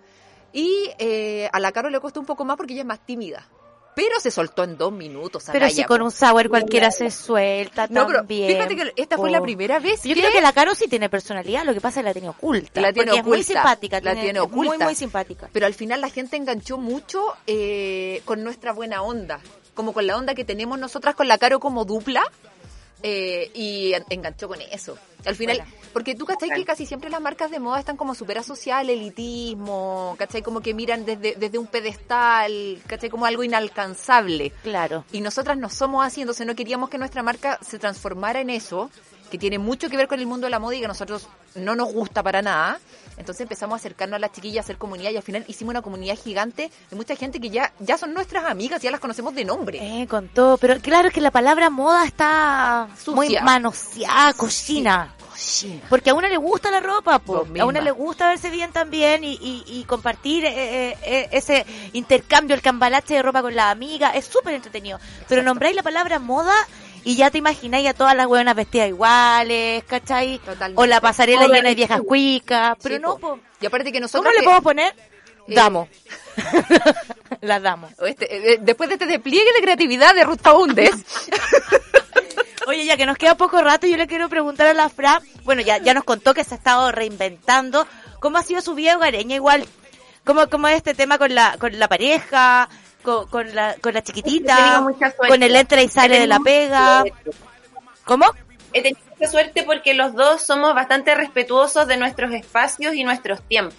Y eh, a la Caro le costó un poco más porque ella es más tímida, pero se soltó en dos minutos. Pero si con un sour cualquiera se suelta No, pero también. fíjate que esta fue la primera vez Yo que... creo que la Caro sí tiene personalidad, lo que pasa es que la tiene oculta. La tiene porque es muy oculta, simpática. la tiene Muy, oculta. muy simpática. Pero al final la gente enganchó mucho eh, con nuestra buena onda, como con la onda que tenemos nosotras con la Caro como dupla. Eh, y en- enganchó con eso. Al final, porque tú cachai que casi siempre las marcas de moda están como súper asociadas al elitismo, cachai como que miran desde, desde un pedestal, cachai como algo inalcanzable. Claro. Y nosotras no somos así, entonces no queríamos que nuestra marca se transformara en eso, que tiene mucho que ver con el mundo de la moda y que a nosotros no nos gusta para nada. Entonces empezamos a acercarnos a las chiquillas, a hacer comunidad y al final hicimos una comunidad gigante de mucha gente que ya, ya son nuestras amigas, ya las conocemos de nombre. Eh, con todo. Pero claro, que la palabra moda está muy Sucia. manoseada, cochina. Cochina. Porque a una le gusta la ropa, po. A una le gusta verse bien también y, y, y compartir eh, eh, eh, ese intercambio, el cambalache de ropa con la amiga. Es súper entretenido. Pero nombráis la palabra moda y ya te imagináis a todas las buenas vestidas iguales, ¿cachai? Totalmente. O la pasarela llena de viejas cuicas. Pero Sí, no, po. Y aparte que nosotros... ¿Cómo le podemos poner? Eh, Damos. Las damos. este, eh, después de este despliegue de creatividad de Ruth Faúndez, Oye, ya que nos queda poco rato, yo le quiero preguntar a la Fra, bueno, ya, ya nos contó que se ha estado reinventando, ¿cómo ha sido su vida hogareña igual? ¿Cómo, cómo es este tema con la, con la pareja, con, con la, con la chiquitita, con el entra y sale de la pega? ¿Cómo? He tenido mucha suerte porque los dos somos bastante respetuosos de nuestros espacios y nuestros tiempos.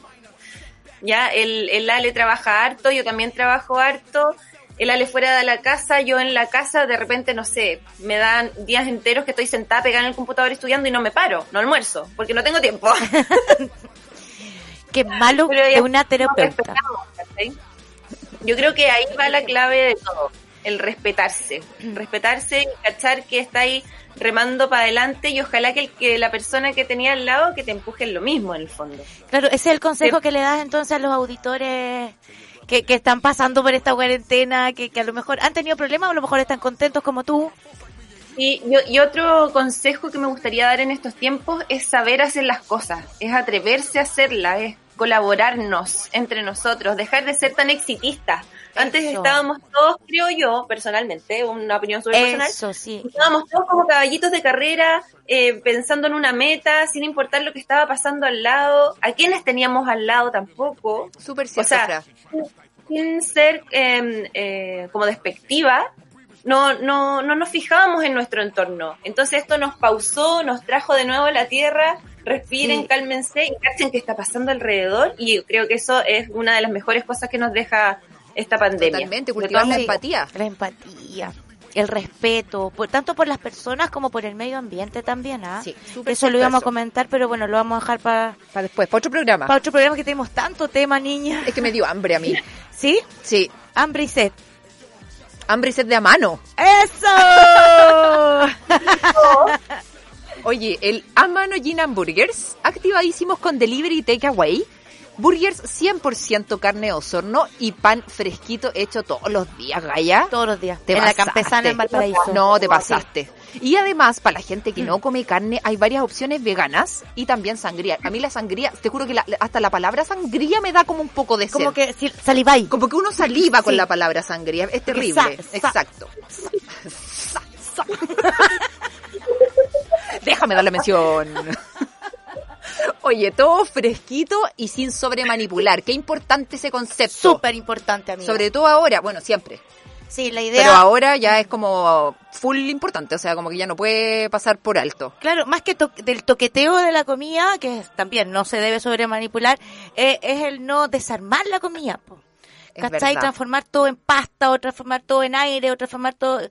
Ya, el, el Ale trabaja harto, yo también trabajo harto. El Ale fuera de la casa, yo en la casa, de repente, no sé, me dan días enteros que estoy sentada pegada en el computador estudiando y no me paro, no almuerzo, porque no tengo tiempo. Qué malo de una terapeuta. Yo creo que ahí va la clave de todo, el respetarse. Respetarse y cachar que está ahí remando para adelante y ojalá que, el, que la persona que tenía al lado que te empuje en lo mismo en el fondo. Claro, ese es el consejo que le das entonces a los auditores que, que están pasando por esta cuarentena, que, que a lo mejor han tenido problemas o a lo mejor están contentos como tú. Y, y, y otro consejo que me gustaría dar en estos tiempos es saber hacer las cosas, es atreverse a hacerlas, es colaborarnos entre nosotros, dejar de ser tan exitistas. Antes Eso. estábamos todos, creo yo, personalmente, una opinión súper personal, Eso, sí. estábamos todos como caballitos de carrera, eh, pensando en una meta, sin importar lo que estaba pasando al lado, a quienes teníamos al lado tampoco, Súper o cierto, sea, sin ser eh, eh, como despectiva, no, no, no nos fijábamos en nuestro entorno. Entonces esto nos pausó, nos trajo de nuevo a la tierra, respiren, Sí. cálmense y cachen qué está pasando alrededor y creo que eso es una de las mejores cosas que nos deja esta pandemia. Totalmente, cultivar la empatía. La empatía, el respeto, por, tanto por las personas como por el medio ambiente también, ¿ah? Sí, Eso lo íbamos a comentar, pero bueno, lo vamos a dejar para Para después, para otro programa. otro programa que tenemos tanto tema, niña. Es que me dio hambre a mí. ¿Sí? Sí, Hambre y sed. hambre y sed de a mano. ¡Eso! Oye, el A Mano Gin Hamburgers, activadísimos con delivery y takeaway. Burgers 100% carne de osorno y pan fresquito hecho todos los días, Gaya. Todos los días. Te en la campesana en Valparaíso. No, te pasaste. Y además, para la gente que no come carne, hay varias opciones veganas y también sangría. A mí la sangría, te juro que la- hasta la palabra sangría me da como un poco de sed. Como que si, saliváis. Como que uno saliva con Sí. la palabra sangría. Es terrible. sa- sa- Exacto. Sa. Déjame dar la mención. Oye, todo fresquito y sin sobremanipular. Qué importante ese concepto. Súper importante, amigo. Sobre todo ahora, bueno, siempre. Sí, la idea... Pero ahora ya es como full importante, o sea, como que ya no puede pasar por alto. Claro, más que to- del toqueteo de la comida, que también no se debe sobremanipular, eh, es el no desarmar la comida. po. ¿Cachai? Transformar todo en pasta, o transformar todo en aire, o transformar todo...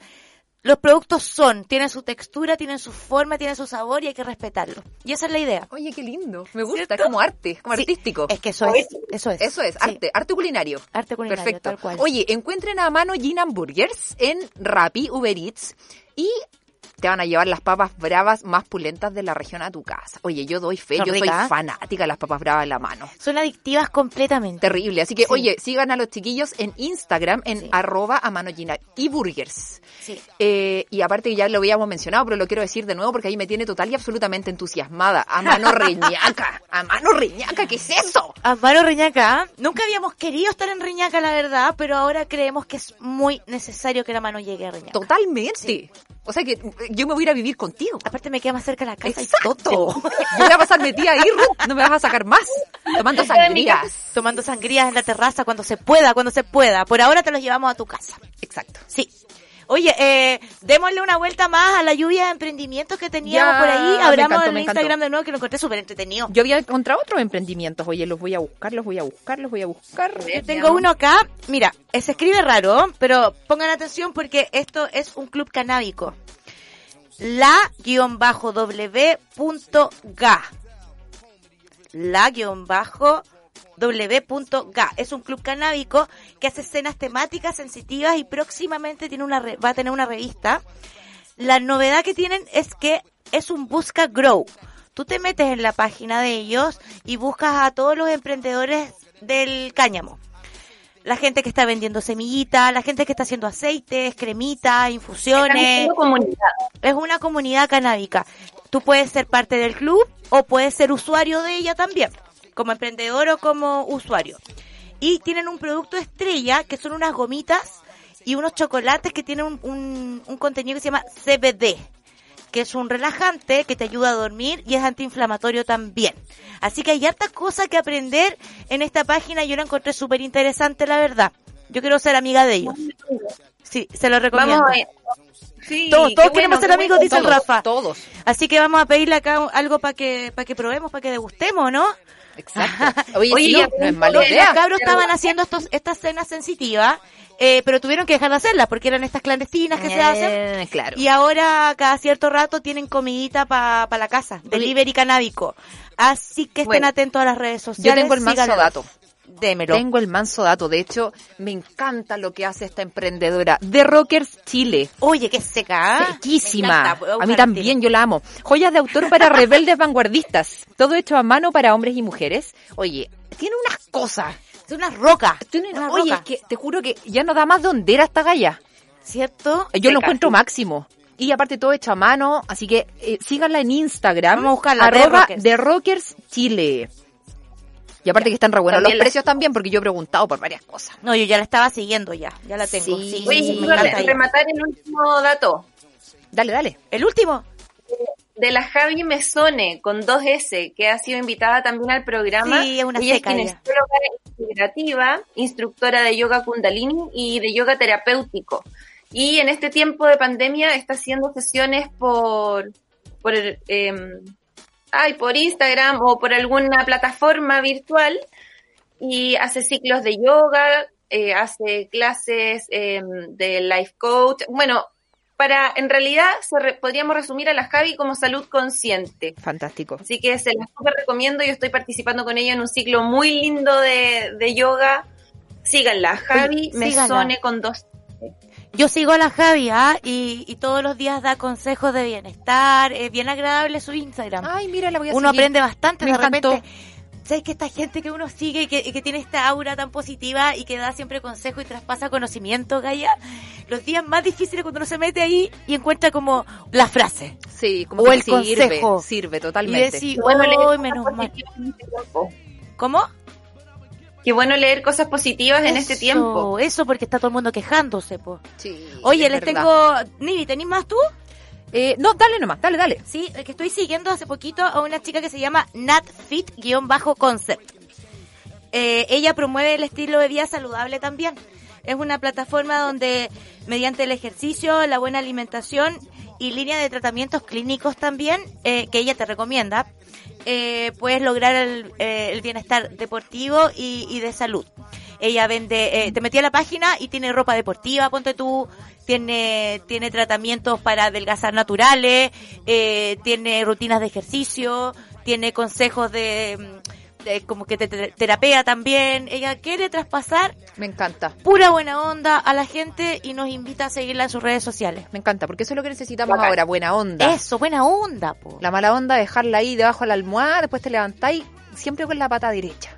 Los productos son, tienen su textura, tienen su forma, tienen su sabor y hay que respetarlo. Y esa es la idea. Oye, qué lindo. Me gusta, ¿Cierto? es como arte, es como Sí, artístico. Es que eso es, eso es. Eso es, Sí. arte, arte culinario. Arte culinario, Perfecto. tal cual. Oye, encuentren a mano Gin Hamburgers en Rappi, Uber Eats y te van a llevar las papas bravas más pulentas de la región a tu casa. Oye, yo doy fe, yo soy fanática de las papas bravas en la mano. Son adictivas completamente. Terrible. Así que, Sí. oye, sigan a los chiquillos en Instagram, en Sí. arroba a mano y burgers. Sí. Eh, y aparte que ya lo habíamos mencionado, pero lo quiero decir de nuevo porque ahí me tiene total y absolutamente entusiasmada. A mano reñaca, a mano reñaca, ¿qué es eso? Amparo Reñaca, ¿ah? nunca habíamos querido estar en Reñaca, la verdad, pero ahora creemos que es muy necesario que la mano llegue a Reñaca. Totalmente. O sea que yo me voy a ir a vivir contigo. Aparte me queda más cerca la casa Exacto. y todo. Yo voy a pasar metida ahí, no me vas a sacar más. Tomando sangrías. Tomando sangrías en la terraza cuando se pueda, cuando se pueda. Por ahora te los llevamos a tu casa. Exacto. Sí. Oye, eh, démosle una vuelta más a la lluvia de emprendimientos que teníamos Ya, por ahí. Abramos encantó, el. Instagram de nuevo que lo encontré súper entretenido. Yo había encontrado otros emprendimientos. Oye, los voy a buscar, los voy a buscar, los voy a buscar. Yo tengo uno acá, mira, se escribe raro, pero pongan atención porque esto es un club canábico. La-w.ga. La-w.ga. Es un club canábico que hace escenas temáticas sensitivas y próximamente tiene una re- va a tener una revista. La novedad que tienen es que es un busca grow. Tú te metes en la página de ellos y buscas a todos los emprendedores del cáñamo. La gente que está vendiendo semillitas, la gente que está haciendo aceites, cremitas, infusiones. Es una comunidad canábica. Tú puedes ser parte del club o puedes ser usuario de ella también, como emprendedor o como usuario. Y tienen un producto estrella que son unas gomitas y unos chocolates que tienen un, un- un contenido que se llama CBD, que es un relajante que te ayuda a dormir y es antiinflamatorio también. Así que hay hartas cosas que aprender en esta página. Yo la encontré súper interesante, la verdad. Yo quiero ser amiga de ellos. Sí, se lo recomiendo. Vamos a Sí, Todos, todos bueno, queremos ser amigos, dice Todos, Rafa. Todos. Así que vamos a pedirle acá algo para que, para que probemos, para que degustemos, ¿no? Exacto. Oye, Oye, sí, ya, no es mala idea. los cabros estaban haciendo estos, estas cenas sensitivas, eh, pero tuvieron que dejar de hacerlas porque eran estas clandestinas que se hacen. Eh, claro. Y ahora cada cierto rato tienen comidita para la casa, delivery canábico. Así que estén Bueno. atentos a las redes Yo sociales. tengo el síganlos. dato. Démelo. Tengo el manso dato. De hecho, me encanta lo que hace esta emprendedora de Rockers Chile. Oye, qué seca. ¿ah? Sequísima. A mí también, yo la amo. Joyas de autor para rebeldes vanguardistas. Todo hecho a mano para hombres y mujeres. Oye, tiene unas cosas. Es una roca. Tiene una oye, roca. es que te juro que ya no da más de hondera esta galla. ¿Cierto? Yo lo encuentro máximo. Y aparte todo hecho a mano, así que eh, síganla en Instagram. Vamos a buscarla, de Arroba Rockers. de Rockers Chile. Y aparte que están re buenos los la- precios también, porque yo he preguntado por varias cosas. No, yo ya la estaba siguiendo ya. Ya la tengo. Sí. Sí, Oye, sí, me encanta rematar el último dato Dale, dale. El último. de la Javi Mesone con dos S, que ha sido invitada también al programa. Sí, es una ella seca es ella. kinesióloga integrativa, instructora de yoga kundalini y de yoga terapéutico. Y en este tiempo de pandemia está haciendo sesiones por por em, ay, por Instagram o por alguna plataforma virtual y hace ciclos de yoga, eh, hace clases em, de life coach. Bueno, para en realidad se re- podríamos resumir a la Javi como salud consciente. Fantástico. Así que se las súper recomiendo. Yo estoy participando con ella en un ciclo muy lindo de, de yoga. Síganla, Javi. Mesone con dos. Yo sigo a la Javi, ¿ah? Y, y todos los días da consejos de bienestar. Es bien agradable su Instagram. Ay, mira, la voy a uno seguir. aprende bastante Me de encantó. repente. ¿Sabes que esta gente que uno sigue y que, y que tiene esta aura tan positiva y que da siempre consejo y traspasa conocimiento, Gaya? Los días más difíciles cuando uno se mete ahí y encuentra como la frase. Sí, como O que el sirve, consejo. sirve Y totalmente. decir, Bueno, leer "Ay, cosas menos mal. ¿Cómo? Qué bueno leer cosas positivas en este tiempo. Eso porque está todo el mundo quejándose, po. Sí, Oye, es les verdad. tengo... Nivi, ¿tenís más tú? Eh, no, dale nomás, dale, dale. Sí, el que estoy siguiendo hace poquito a una chica que se llama NatFit-Concept. Eh, ella promueve el estilo de vida saludable también. Es una plataforma donde mediante el ejercicio, la buena alimentación y línea de tratamientos clínicos también, eh, que ella te recomienda, eh, puedes lograr el, eh, el bienestar deportivo y, y de salud. Ella vende, eh, te metí a la página y tiene ropa deportiva, ponte tú, tiene, tiene tratamientos para adelgazar naturales, eh, tiene rutinas de ejercicio, tiene consejos de, de como que te, te- terapea también. Ella quiere traspasar Me encanta. pura buena onda a la gente y nos invita a seguirla en sus redes sociales. Me encanta, porque eso es lo que necesitamos Bacán. ahora, buena onda. Eso, buena onda, po. La mala onda, dejarla ahí debajo de la almohada, después te levantáis siempre con la pata derecha.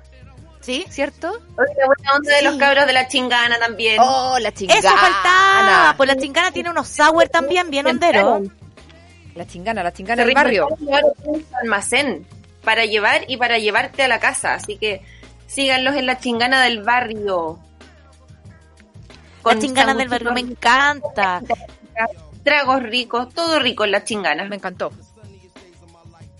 ¿Sí? ¿Cierto? Oye, la buena onda de los cabros de la chingana también. Oh, la chingana. Eso faltaba. Pues la chingana tiene unos sour también bien honderos. La chingana, la chingana del barrio. un almacén para llevar y para llevarte a la casa. Así que síganlos en la chingana del barrio. La Con chingana del barrio me encanta. Tragos ricos, todo rico en la chingana. Me encantó.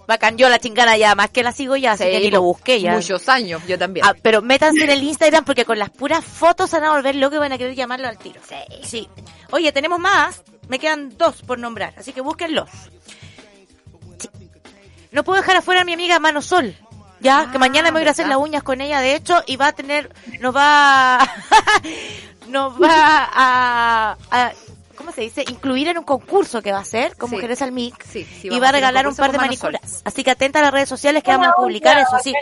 Bacán, yo la chingana ya, más que la sigo ya, así Sí, que ni lo busqué ya. Muchos años, yo también. Ah, pero métanse en el Instagram porque con las puras fotos se van a volver locos y van a querer llamarlo al tiro. Sí. Sí. Oye, tenemos más. Me quedan dos por nombrar, así que búsquenlos. No puedo dejar afuera a mi amiga Mano Sol. Ya, que Ah, mañana me voy a hacer las uñas con ella, de hecho, y va a tener, nos va, nos va a, a- ¿cómo se dice? Incluir en un concurso que va a hacer con Sí. Mujeres al Mix. Sí, sí, y va a regalar un par de Sol. manicuras. Así que atenta a las redes sociales que vamos a publicar eso, sí.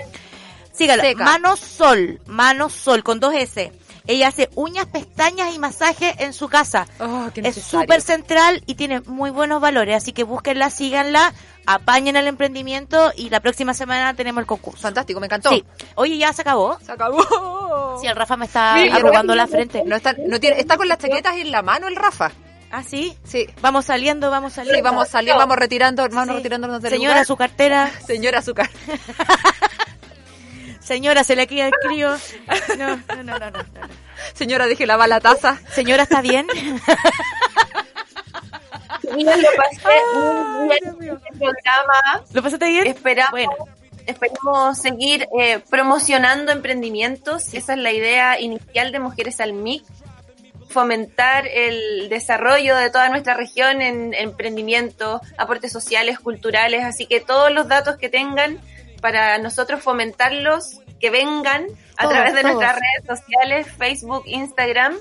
Sígala. Seca. Mano Sol, Mano Sol, con dos S. Ella hace uñas, pestañas y masaje en su casa. Oh, es súper central y tiene muy buenos valores, así que búsquenla, síganla, apañen el emprendimiento y la próxima semana tenemos el concurso. Fantástico, me encantó. Sí. Oye, ya se acabó. Se acabó. Sí, el Rafa me está arrugando Rafa, la frente. No está, no tiene, está con las chaquetas en la mano el Rafa. Ah, sí. Sí. Vamos saliendo, vamos saliendo. Sí, vamos salir, vamos retirando, vamos Sí. retirándonos del Señora, lugar. su cartera. Señora Azúcar. Señora, se le queda el crío. No, no, no, no, no, no. Señora, deje lavar la taza. Señora, ¿está bien? lo pasé muy bien el programa. ¿Lo pasaste bien? Esperamos, Bueno. esperamos seguir eh, promocionando emprendimientos. Esa es la idea inicial de Mujeres al MIC. Fomentar el desarrollo de toda nuestra región en emprendimientos, aportes sociales, culturales. Así que todos los datos que tengan para nosotros fomentarlos, que vengan a Todos, través de todos. nuestras redes sociales, Facebook, Instagram,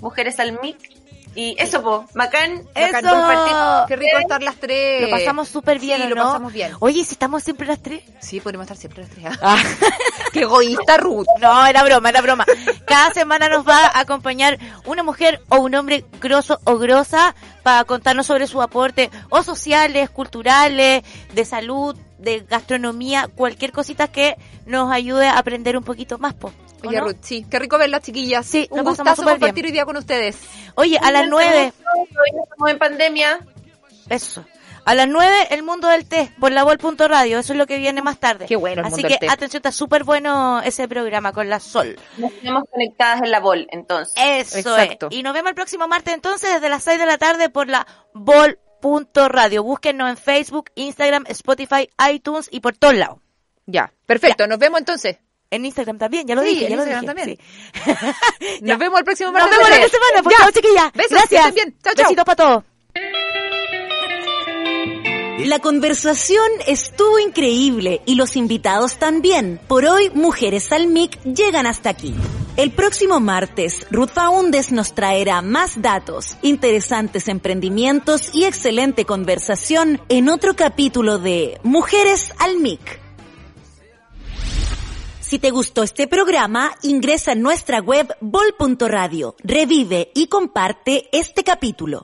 Mujeres al MIC. Y eso, po, Macán, Bacán, ¡Eso! compartir. Qué rico estar las tres. Lo pasamos súper bien, Sí, ¿o lo pasamos bien. Oye, si estamos siempre las tres. Sí, podemos estar siempre las tres. Ah. Qué egoísta, Ruth. No, era broma, era broma. Cada semana nos va a acompañar una mujer o un hombre grosso o grosa para contarnos sobre su aporte o sociales, culturales, de salud, de gastronomía, cualquier cosita que nos ayude a aprender un poquito más, po. ¿O Oye, no? Ruth, sí. Qué rico verlas, chiquillas. Sí, un gustazo compartir bien. hoy día con ustedes. Oye, a las nueve, Hoy estamos en pandemia. eso. A las nueve, el mundo del té, por la radio. Eso es lo que viene más tarde. Qué bueno el Así mundo que, del té. atención, está súper bueno ese programa con la Sol. Nos tenemos conectadas en la BOL, entonces. Eso Exacto. es. Y nos vemos el próximo martes entonces desde las 6 de la tarde por la Bol.radio. Búsquennos en Facebook, Instagram, Spotify, iTunes y por todos lados. Ya, perfecto. Nos vemos entonces. En Instagram también, ya lo Sí, dije, en ya lo dije. también. sí. Nos vemos el próximo Nos martes. vemos la semana, por Ya. favor, chiquilla. Besos, Gracias. bien. Chao, chao. Besitos para todos. La conversación estuvo increíble y los invitados también. Por hoy, Mujeres al MIC llegan hasta aquí. El próximo martes, Ruth Faundes nos traerá más datos, interesantes emprendimientos y excelente conversación en otro capítulo de Mujeres al MIC. Si te gustó este programa, ingresa en nuestra web bol.radio, revive y comparte este capítulo.